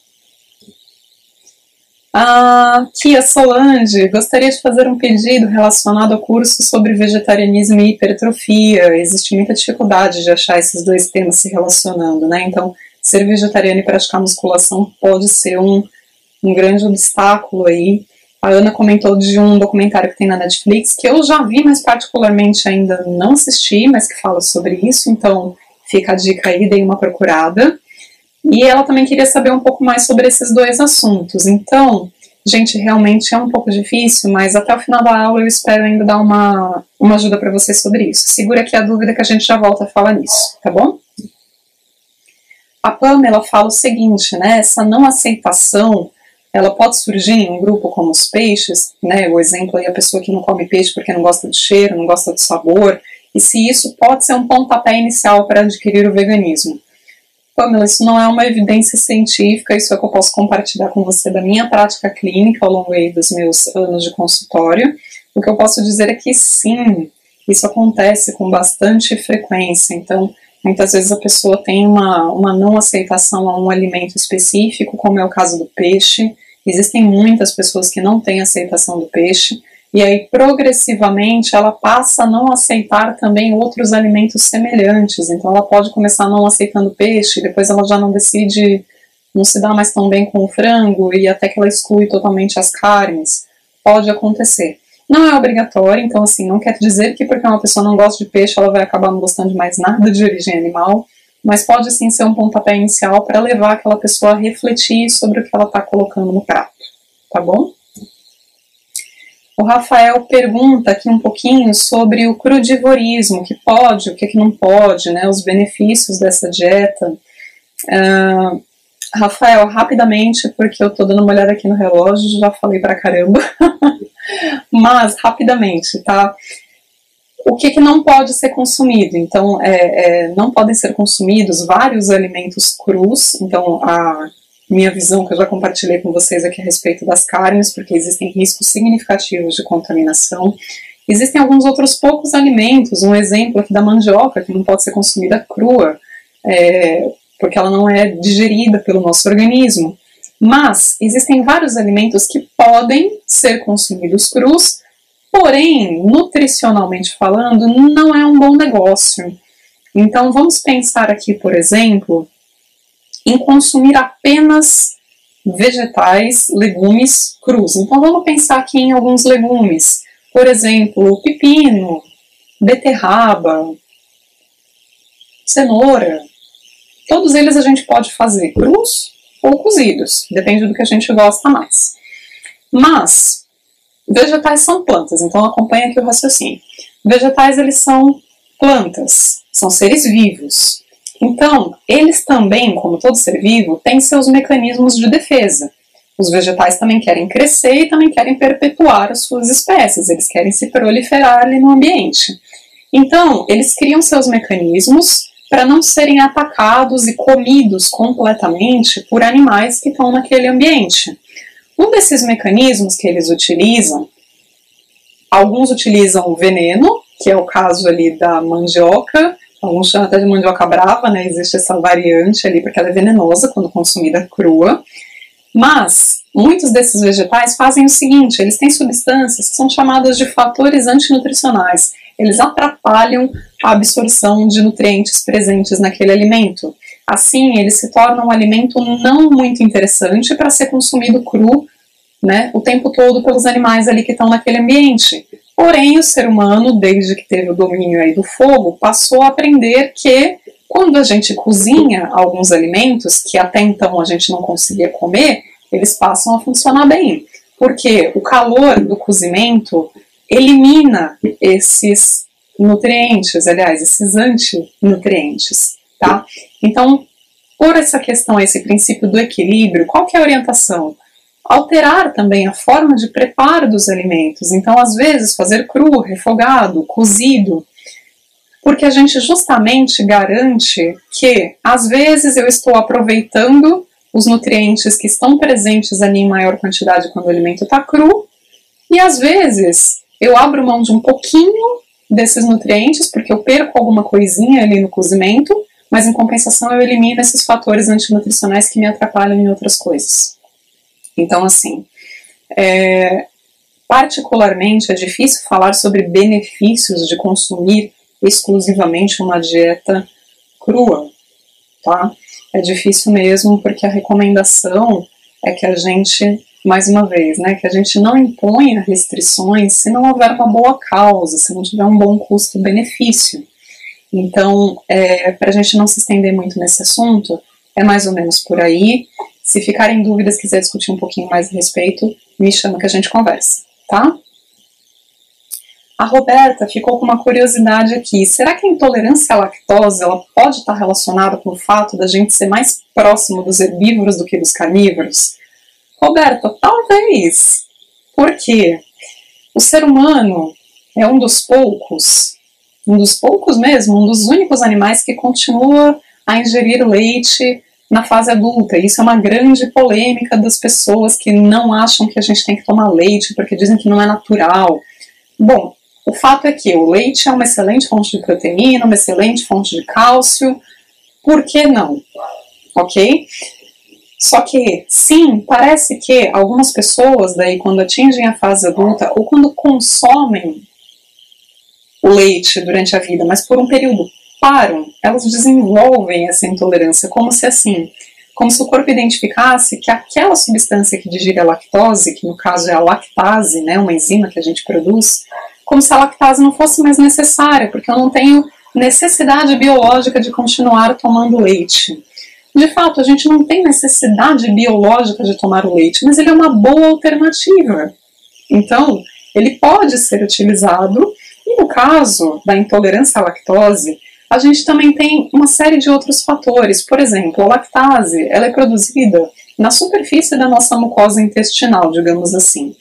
A: Ah, Kia Solange, gostaria de fazer um pedido relacionado ao curso sobre vegetarianismo e hipertrofia. Existe muita dificuldade de achar esses dois temas se relacionando, né? Então, ser vegetariano e praticar musculação pode ser um, um grande obstáculo aí. A Ana comentou de um documentário que tem na Netflix, que eu já vi, mas particularmente ainda não assisti, mas que fala sobre isso, então fica a dica aí, dei uma procurada. E ela também queria saber um pouco mais sobre esses dois assuntos. Então, gente, realmente é um pouco difícil, mas até o final da aula eu espero ainda dar uma, uma ajuda para vocês sobre isso. Segura aqui a dúvida que a gente já volta a falar nisso, tá bom? A Pamela fala o seguinte, né? Essa não aceitação, ela pode surgir em um grupo como os peixes, né? O exemplo aí, a pessoa que não come peixe porque não gosta de cheiro, não gosta do sabor, e se isso pode ser um pontapé inicial para adquirir o veganismo. Pamela, isso não é uma evidência científica, isso é que eu posso compartilhar com você da minha prática clínica ao longo dos meus anos de consultório. O que eu posso dizer é que sim, isso acontece com bastante frequência. Então, muitas vezes a pessoa tem uma, uma não aceitação a um alimento específico, como é o caso do peixe. Existem muitas pessoas que não têm aceitação do peixe. E aí, progressivamente, ela passa a não aceitar também outros alimentos semelhantes. Então, ela pode começar não aceitando peixe, depois ela já não decide, não se dá mais tão bem com o frango, e até que ela exclui totalmente as carnes. Pode acontecer. Não é obrigatório, então, assim, não quer dizer que porque uma pessoa não gosta de peixe, ela vai acabar não gostando de mais nada de origem animal, mas pode sim ser um pontapé inicial para levar aquela pessoa a refletir sobre o que ela está colocando no prato. Tá bom? O Rafael pergunta aqui um pouquinho sobre o crudivorismo, o que pode, o que, que não pode, né, os benefícios dessa dieta. Uh, Rafael, rapidamente, porque eu estou dando uma olhada aqui no relógio, já falei pra caramba, mas rapidamente, tá? O que, que não pode ser consumido? Então, é, é, não podem ser consumidos vários alimentos crus, então a minha visão que eu já compartilhei com vocês aqui a respeito das carnes, porque existem riscos significativos de contaminação. Existem alguns outros poucos alimentos, um exemplo aqui da mandioca, que não pode ser consumida crua, é, porque ela não é digerida pelo nosso organismo. Mas existem vários alimentos que podem ser consumidos crus, porém, nutricionalmente falando, não é um bom negócio. Então vamos pensar aqui, por exemplo, em consumir apenas vegetais, legumes crus. Então vamos pensar aqui em alguns legumes, por exemplo, pepino, beterraba, cenoura. Todos eles a gente pode fazer crus ou cozidos, depende do que a gente gosta mais. Mas vegetais são plantas, então acompanha aqui o raciocínio. Vegetais, eles são plantas, são seres vivos. Então, eles também, como todo ser vivo, têm seus mecanismos de defesa. Os vegetais também querem crescer e também querem perpetuar as suas espécies, eles querem se proliferar ali no ambiente. Então, eles criam seus mecanismos para não serem atacados e comidos completamente por animais que estão naquele ambiente. Um desses mecanismos que eles utilizam, alguns utilizam o veneno, que é o caso ali da mandioca, alguns chamam até de mandioca brava, né? Existe essa variante ali porque ela é venenosa quando consumida crua. Mas muitos desses vegetais fazem o seguinte: eles têm substâncias que são chamadas de fatores antinutricionais. Eles atrapalham a absorção de nutrientes presentes naquele alimento. Assim, ele se torna um alimento não muito interessante para ser consumido cru, né, o tempo todo pelos animais ali que estão naquele ambiente. Porém, o ser humano, desde que teve o domínio aí do fogo, passou a aprender que quando a gente cozinha alguns alimentos que até então a gente não conseguia comer, eles passam a funcionar bem. Porque o calor do cozimento elimina esses nutrientes, aliás, esses antinutrientes, tá? Então, por essa questão, esse princípio do equilíbrio, qual que é a orientação? Alterar também a forma de preparo dos alimentos. Então, às vezes, fazer cru, refogado, cozido, porque a gente justamente garante que, às vezes, eu estou aproveitando os nutrientes que estão presentes ali em maior quantidade quando o alimento está cru, e às vezes eu abro mão de um pouquinho desses nutrientes, porque eu perco alguma coisinha ali no cozimento, mas em compensação eu elimino esses fatores antinutricionais que me atrapalham em outras coisas. Então, assim, é, particularmente é difícil falar sobre benefícios de consumir exclusivamente uma dieta crua, tá? É difícil mesmo porque a recomendação é que a gente mais uma vez, né, que a gente não imponha restrições se não houver uma boa causa, se não tiver um bom custo-benefício. Então, é, para a gente não se estender muito nesse assunto, é mais ou menos por aí. Se ficarem dúvidas, quiser discutir um pouquinho mais a respeito, me chama que a gente conversa, tá? A Roberta ficou com uma curiosidade aqui. Será que a intolerância à lactose ela pode estar relacionada com o fato da gente ser mais próximo dos herbívoros do que dos carnívoros? Roberto, talvez. Porque o ser humano é um dos poucos, um dos poucos mesmo, um dos únicos animais que continua a ingerir leite na fase adulta. Isso é uma grande polêmica das pessoas que não acham que a gente tem que tomar leite porque dizem que não é natural. Bom, o fato é que o leite é uma excelente fonte de proteína, uma excelente fonte de cálcio. Por que não? Ok? Só que, sim, parece que algumas pessoas, daí, quando atingem a fase adulta ou quando consomem o leite durante a vida, mas por um período param, elas desenvolvem essa intolerância, como se assim, como se o corpo identificasse que aquela substância que digere a lactose, que no caso é a lactase, né, uma enzima que a gente produz, como se a lactase não fosse mais necessária, porque eu não tenho necessidade biológica de continuar tomando leite. De fato, a gente não tem necessidade biológica de tomar o leite, mas ele é uma boa alternativa. Então, ele pode ser utilizado, e no caso da intolerância à lactose, a gente também tem uma série de outros fatores. Por exemplo, a lactase ela é produzida na superfície da nossa mucosa intestinal, digamos assim.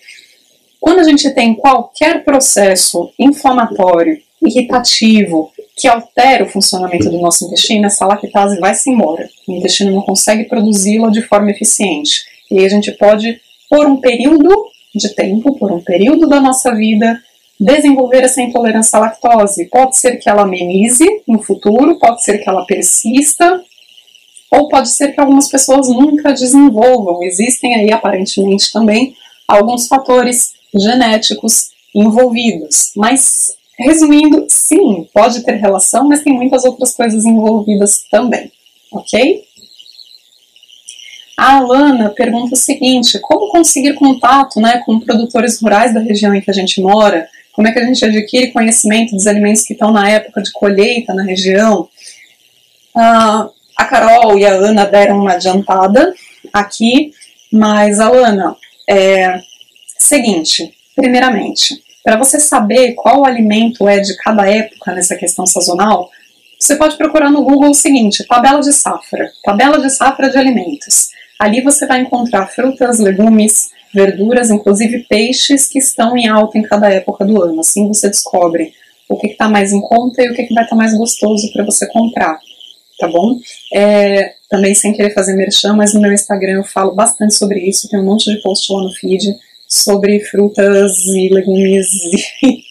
A: Quando a gente tem qualquer processo inflamatório, irritativo, que altera o funcionamento do nosso intestino, essa lactase vai-se embora. O intestino não consegue produzi-la de forma eficiente. E aí a gente pode, por um período de tempo, por um período da nossa vida, desenvolver essa intolerância à lactose. Pode ser que ela amenize no futuro, pode ser que ela persista, ou pode ser que algumas pessoas nunca desenvolvam. Existem aí aparentemente também alguns fatores genéticos envolvidos, mas Resumindo, sim, pode ter relação, mas tem muitas outras coisas envolvidas também, ok? A Alana pergunta o seguinte: como conseguir contato né, com produtores rurais da região em que a gente mora? Como é que a gente adquire conhecimento dos alimentos que estão na época de colheita na região? Ah, a Carol e a Ana deram uma adiantada aqui, mas Alana, é seguinte: Primeiramente, para você saber qual alimento é de cada época nessa questão sazonal, você pode procurar no Google o seguinte: tabela de safra, tabela de safra de alimentos. Ali você vai encontrar frutas, legumes, verduras, inclusive peixes que estão em alta em cada época do ano. Assim você descobre o que está mais em conta e o que, que vai estar tá mais gostoso para você comprar, tá bom? É, também sem querer fazer merchan, mas no meu Instagram eu falo bastante sobre isso, tem um monte de post lá no feed sobre frutas e legumes e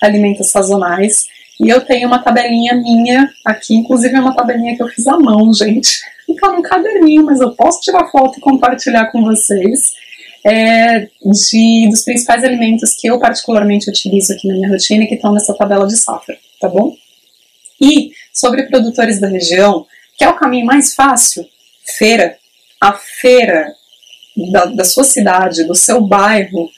A: alimentos sazonais. E eu tenho uma tabelinha minha aqui, inclusive é uma tabelinha que eu fiz à mão, gente. Fica num caderninho, mas eu posso tirar foto e compartilhar com vocês. É, de, dos principais alimentos que eu particularmente utilizo aqui na minha rotina e que estão nessa tabela de safra, tá bom? E sobre produtores da região, que é o caminho mais fácil, feira. A feira da, da sua cidade, do seu bairro,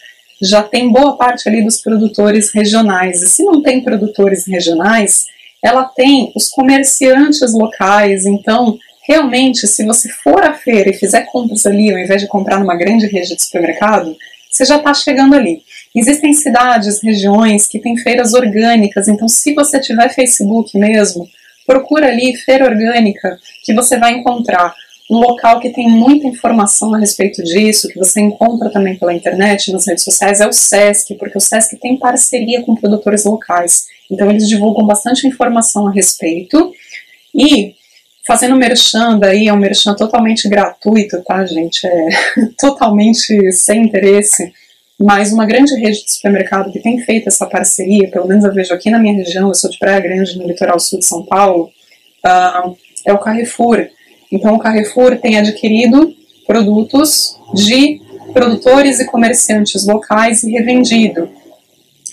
A: já tem boa parte ali dos produtores regionais. E se não tem produtores regionais, ela tem os comerciantes locais. Então, realmente, se você for à feira e fizer compras ali, ao invés de comprar numa grande rede de supermercado, você já está chegando ali. Existem cidades, regiões que têm feiras orgânicas, então se você tiver Facebook mesmo, procura ali feira orgânica, que você vai encontrar um local que tem muita informação a respeito disso, que você encontra também pela internet, nas redes sociais, é o SESC, porque o SESC tem parceria com produtores locais. Então eles divulgam bastante informação a respeito. E fazendo merchan daí, é um merchan totalmente gratuito, tá, gente? É totalmente sem interesse. Mas uma grande rede de supermercado que tem feito essa parceria, pelo menos eu vejo aqui na minha região, eu sou de Praia Grande, no litoral sul de São Paulo, uh, é o Carrefour. Então, o Carrefour tem adquirido produtos de produtores e comerciantes locais e revendido.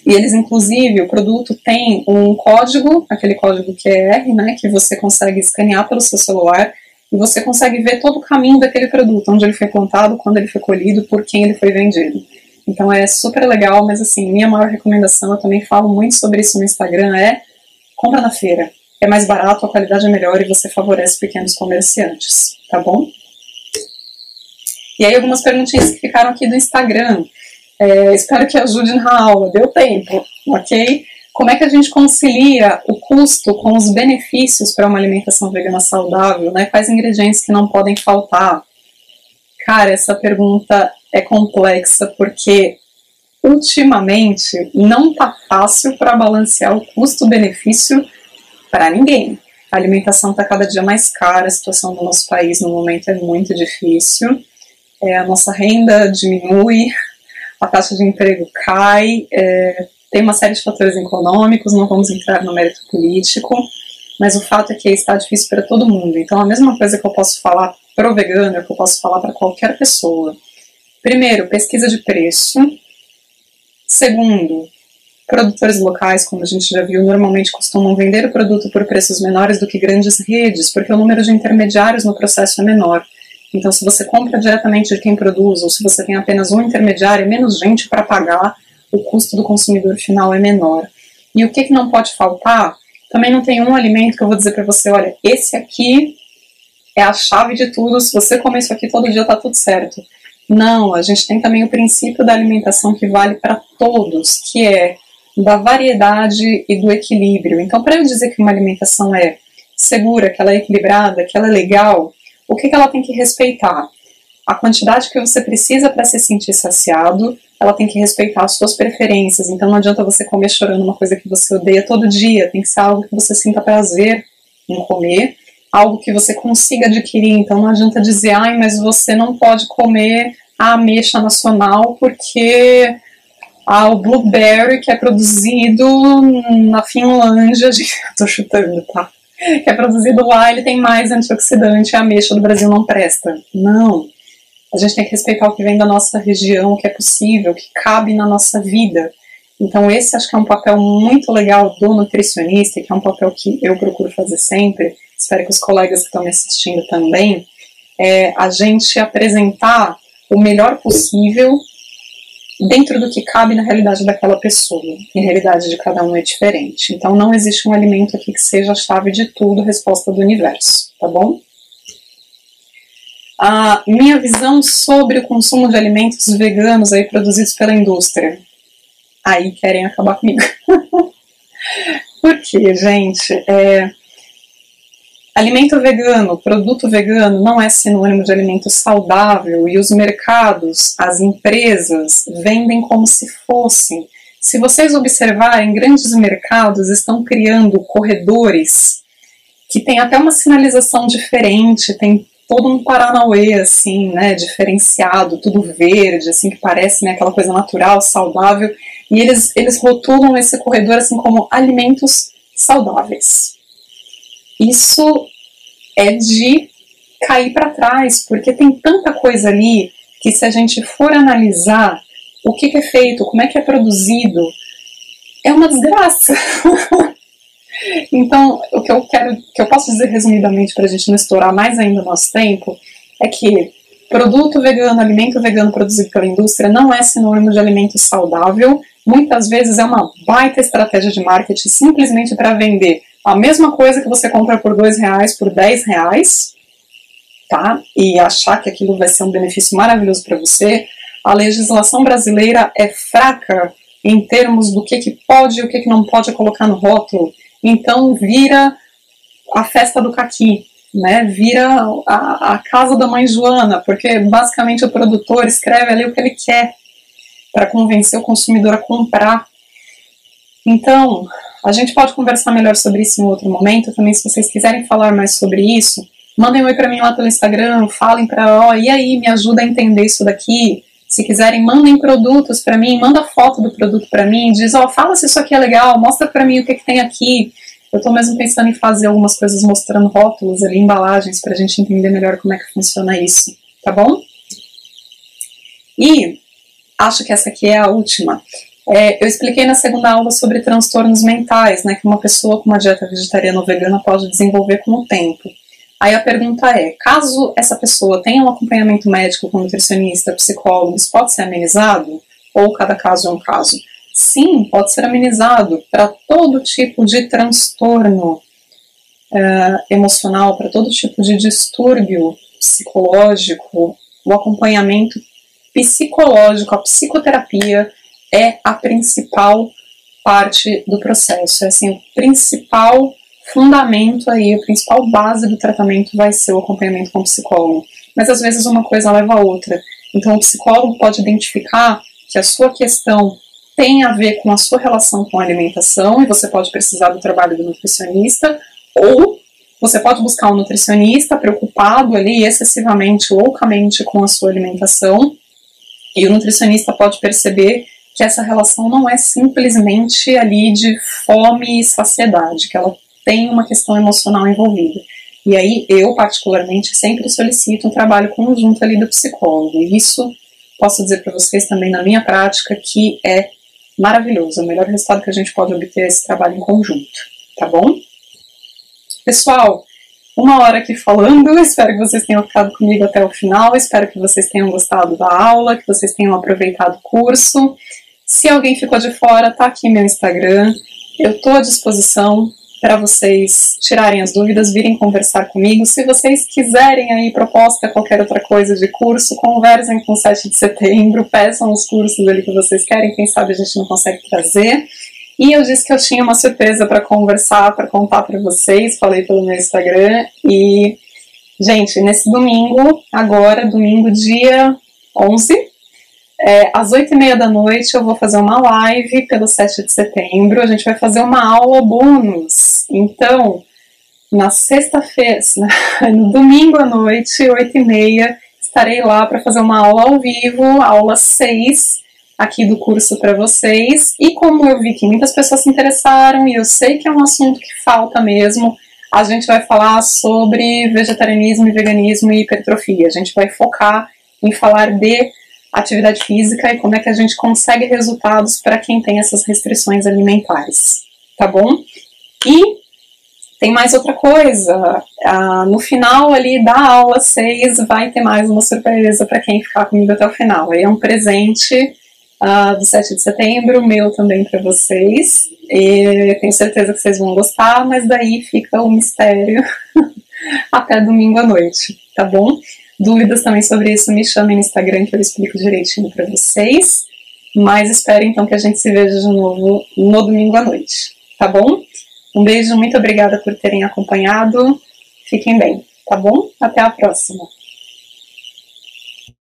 A: E eles, inclusive, o produto tem um código, aquele código QR, né, que você consegue escanear pelo seu celular e você consegue ver todo o caminho daquele produto, onde ele foi plantado, quando ele foi colhido, por quem ele foi vendido. Então é super legal, mas assim, minha maior recomendação, eu também falo muito sobre isso no Instagram, é compra na feira é mais barato, a qualidade é melhor e você favorece pequenos comerciantes, tá bom? E aí algumas perguntinhas que ficaram aqui do Instagram. É, espero que ajude na aula, deu tempo, ok? Como é que a gente concilia o custo com os benefícios para uma alimentação vegana saudável? Né? Quais ingredientes que não podem faltar? Cara, essa pergunta é complexa porque ultimamente não tá fácil para balancear o custo-benefício para ninguém. A alimentação está cada dia mais cara, a situação do nosso país no momento é muito difícil, é, a nossa renda diminui, a taxa de emprego cai, é, tem uma série de fatores econômicos, não vamos entrar no mérito político, mas o fato é que está difícil para todo mundo. Então, a mesma coisa que eu posso falar para o vegano é que eu posso falar para qualquer pessoa. Primeiro, pesquisa de preço. Segundo, Produtores locais, como a gente já viu, normalmente costumam vender o produto por preços menores do que grandes redes, porque o número de intermediários no processo é menor. Então, se você compra diretamente de quem produz, ou se você tem apenas um intermediário, é menos gente para pagar, o custo do consumidor final é menor. E o que, que não pode faltar? Também não tem um alimento que eu vou dizer para você, olha, esse aqui é a chave de tudo, se você comer isso aqui todo dia tá tudo certo. Não, a gente tem também o princípio da alimentação que vale para todos, que é da variedade e do equilíbrio. Então, para eu dizer que uma alimentação é segura, que ela é equilibrada, que ela é legal, o que, que ela tem que respeitar? A quantidade que você precisa para se sentir saciado, ela tem que respeitar as suas preferências. Então, não adianta você comer chorando uma coisa que você odeia todo dia, tem que ser algo que você sinta prazer em comer, algo que você consiga adquirir. Então, não adianta dizer, ai, mas você não pode comer a ameixa nacional porque ao blueberry que é produzido na Finlândia, estou chutando, tá? Que é produzido lá, ele tem mais antioxidante, a ameixa do Brasil não presta. Não. A gente tem que respeitar o que vem da nossa região, o que é possível, o que cabe na nossa vida. Então, esse acho que é um papel muito legal do nutricionista, que é um papel que eu procuro fazer sempre. Espero que os colegas que estão me assistindo também. É a gente apresentar o melhor possível dentro do que cabe na realidade daquela pessoa. E a realidade de cada um é diferente. Então não existe um alimento aqui que seja a chave de tudo, resposta do universo, tá bom? A minha visão sobre o consumo de alimentos veganos aí produzidos pela indústria. aí querem acabar comigo. Porque, gente, é, alimento vegano, produto vegano não é sinônimo de alimento saudável e os mercados, as empresas vendem como se fossem. Se vocês observarem, grandes mercados estão criando corredores que tem até uma sinalização diferente, tem todo um paranauê, assim, né, diferenciado, tudo verde, assim, que parece, né, aquela coisa natural, saudável, e eles, eles rotulam esse corredor, assim, como alimentos saudáveis. Isso é de cair para trás, porque tem tanta coisa ali que se a gente for analisar o que, que é feito, como é que é produzido, é uma desgraça. Então, o que eu quero, que eu posso dizer resumidamente para a gente não estourar mais ainda o nosso tempo, é que produto vegano, alimento vegano produzido pela indústria não é sinônimo de alimento saudável. Muitas vezes é uma baita estratégia de marketing simplesmente para vender a mesma coisa que você compra por dois reais por 10 reais, tá? E achar que aquilo vai ser um benefício maravilhoso para você. A legislação brasileira é fraca em termos do que, que pode e o que, que não pode colocar no rótulo. Então vira a festa do caqui, né? Vira a, a casa da mãe Joana, porque basicamente o produtor escreve ali o que ele quer para convencer o consumidor a comprar. Então, a gente pode conversar melhor sobre isso em outro momento. Também, se vocês quiserem falar mais sobre isso, mandem um oi para mim lá pelo Instagram, falem para, ó, oh, e aí, me ajuda a entender isso daqui. Se quiserem, mandem produtos para mim, manda foto do produto para mim, diz, ó, oh, fala se isso aqui é legal, mostra para mim o que, que tem aqui. Eu estou mesmo pensando em fazer algumas coisas mostrando rótulos ali, embalagens, para a gente entender melhor como é que funciona isso, tá bom? E acho que essa aqui é a última. É, eu expliquei na segunda aula sobre transtornos mentais, né, que uma pessoa com uma dieta vegetariana ou vegana pode desenvolver com o tempo. Aí a pergunta é: caso essa pessoa tenha um acompanhamento médico com nutricionista, psicólogo, isso pode ser amenizado? Ou cada caso é um caso? Sim, pode ser amenizado para todo tipo de transtorno uh, emocional, para todo tipo de distúrbio psicológico. O acompanhamento psicológico, a psicoterapia é a principal parte do processo. É assim, o principal fundamento aí, a principal base do tratamento vai ser o acompanhamento com o psicólogo. Mas às vezes uma coisa leva a outra. Então o psicólogo pode identificar que a sua questão tem a ver com a sua relação com a alimentação e você pode precisar do trabalho do nutricionista, ou você pode buscar um nutricionista preocupado ali excessivamente, loucamente com a sua alimentação, e o nutricionista pode perceber que essa relação não é simplesmente ali de fome e saciedade, que ela tem uma questão emocional envolvida. E aí eu, particularmente, sempre solicito um trabalho conjunto ali do psicólogo. E isso posso dizer para vocês também na minha prática que é maravilhoso. É o melhor resultado que a gente pode obter é esse trabalho em conjunto, tá bom? Pessoal, uma hora aqui falando, espero que vocês tenham ficado comigo até o final, espero que vocês tenham gostado da aula, que vocês tenham aproveitado o curso. Se alguém ficou de fora, tá aqui meu Instagram. Eu estou à disposição para vocês tirarem as dúvidas, virem conversar comigo. Se vocês quiserem aí proposta, qualquer outra coisa de curso, conversem com o 7 de setembro, peçam os cursos ali que vocês querem, quem sabe a gente não consegue trazer. E eu disse que eu tinha uma surpresa para conversar, para contar para vocês, falei pelo meu Instagram. E, gente, nesse domingo, agora, domingo, dia 11, é, às oito e meia da noite eu vou fazer uma live pelo 7 de setembro. A gente vai fazer uma aula bônus. Então, na sexta-feira, no domingo à noite, oito e meia, estarei lá para fazer uma aula ao vivo, aula 6 aqui do curso para vocês. E como eu vi que muitas pessoas se interessaram e eu sei que é um assunto que falta mesmo, a gente vai falar sobre vegetarianismo e veganismo e hipertrofia. A gente vai focar em falar de atividade física e como é que a gente consegue resultados para quem tem essas restrições alimentares, tá bom? E tem mais outra coisa, ah, no final ali da aula 6 vai ter mais uma surpresa para quem ficar comigo até o final. Aí é um presente ah, do 7 de setembro, meu também para vocês. E tenho certeza que vocês vão gostar, mas daí fica o mistério até domingo à noite, tá bom? Dúvidas também sobre isso, me chamem no Instagram que eu explico direitinho para vocês. Mas espero então que a gente se veja de novo no domingo à noite, tá bom? Um beijo, muito obrigada por terem acompanhado. Fiquem bem, tá bom? Até a próxima.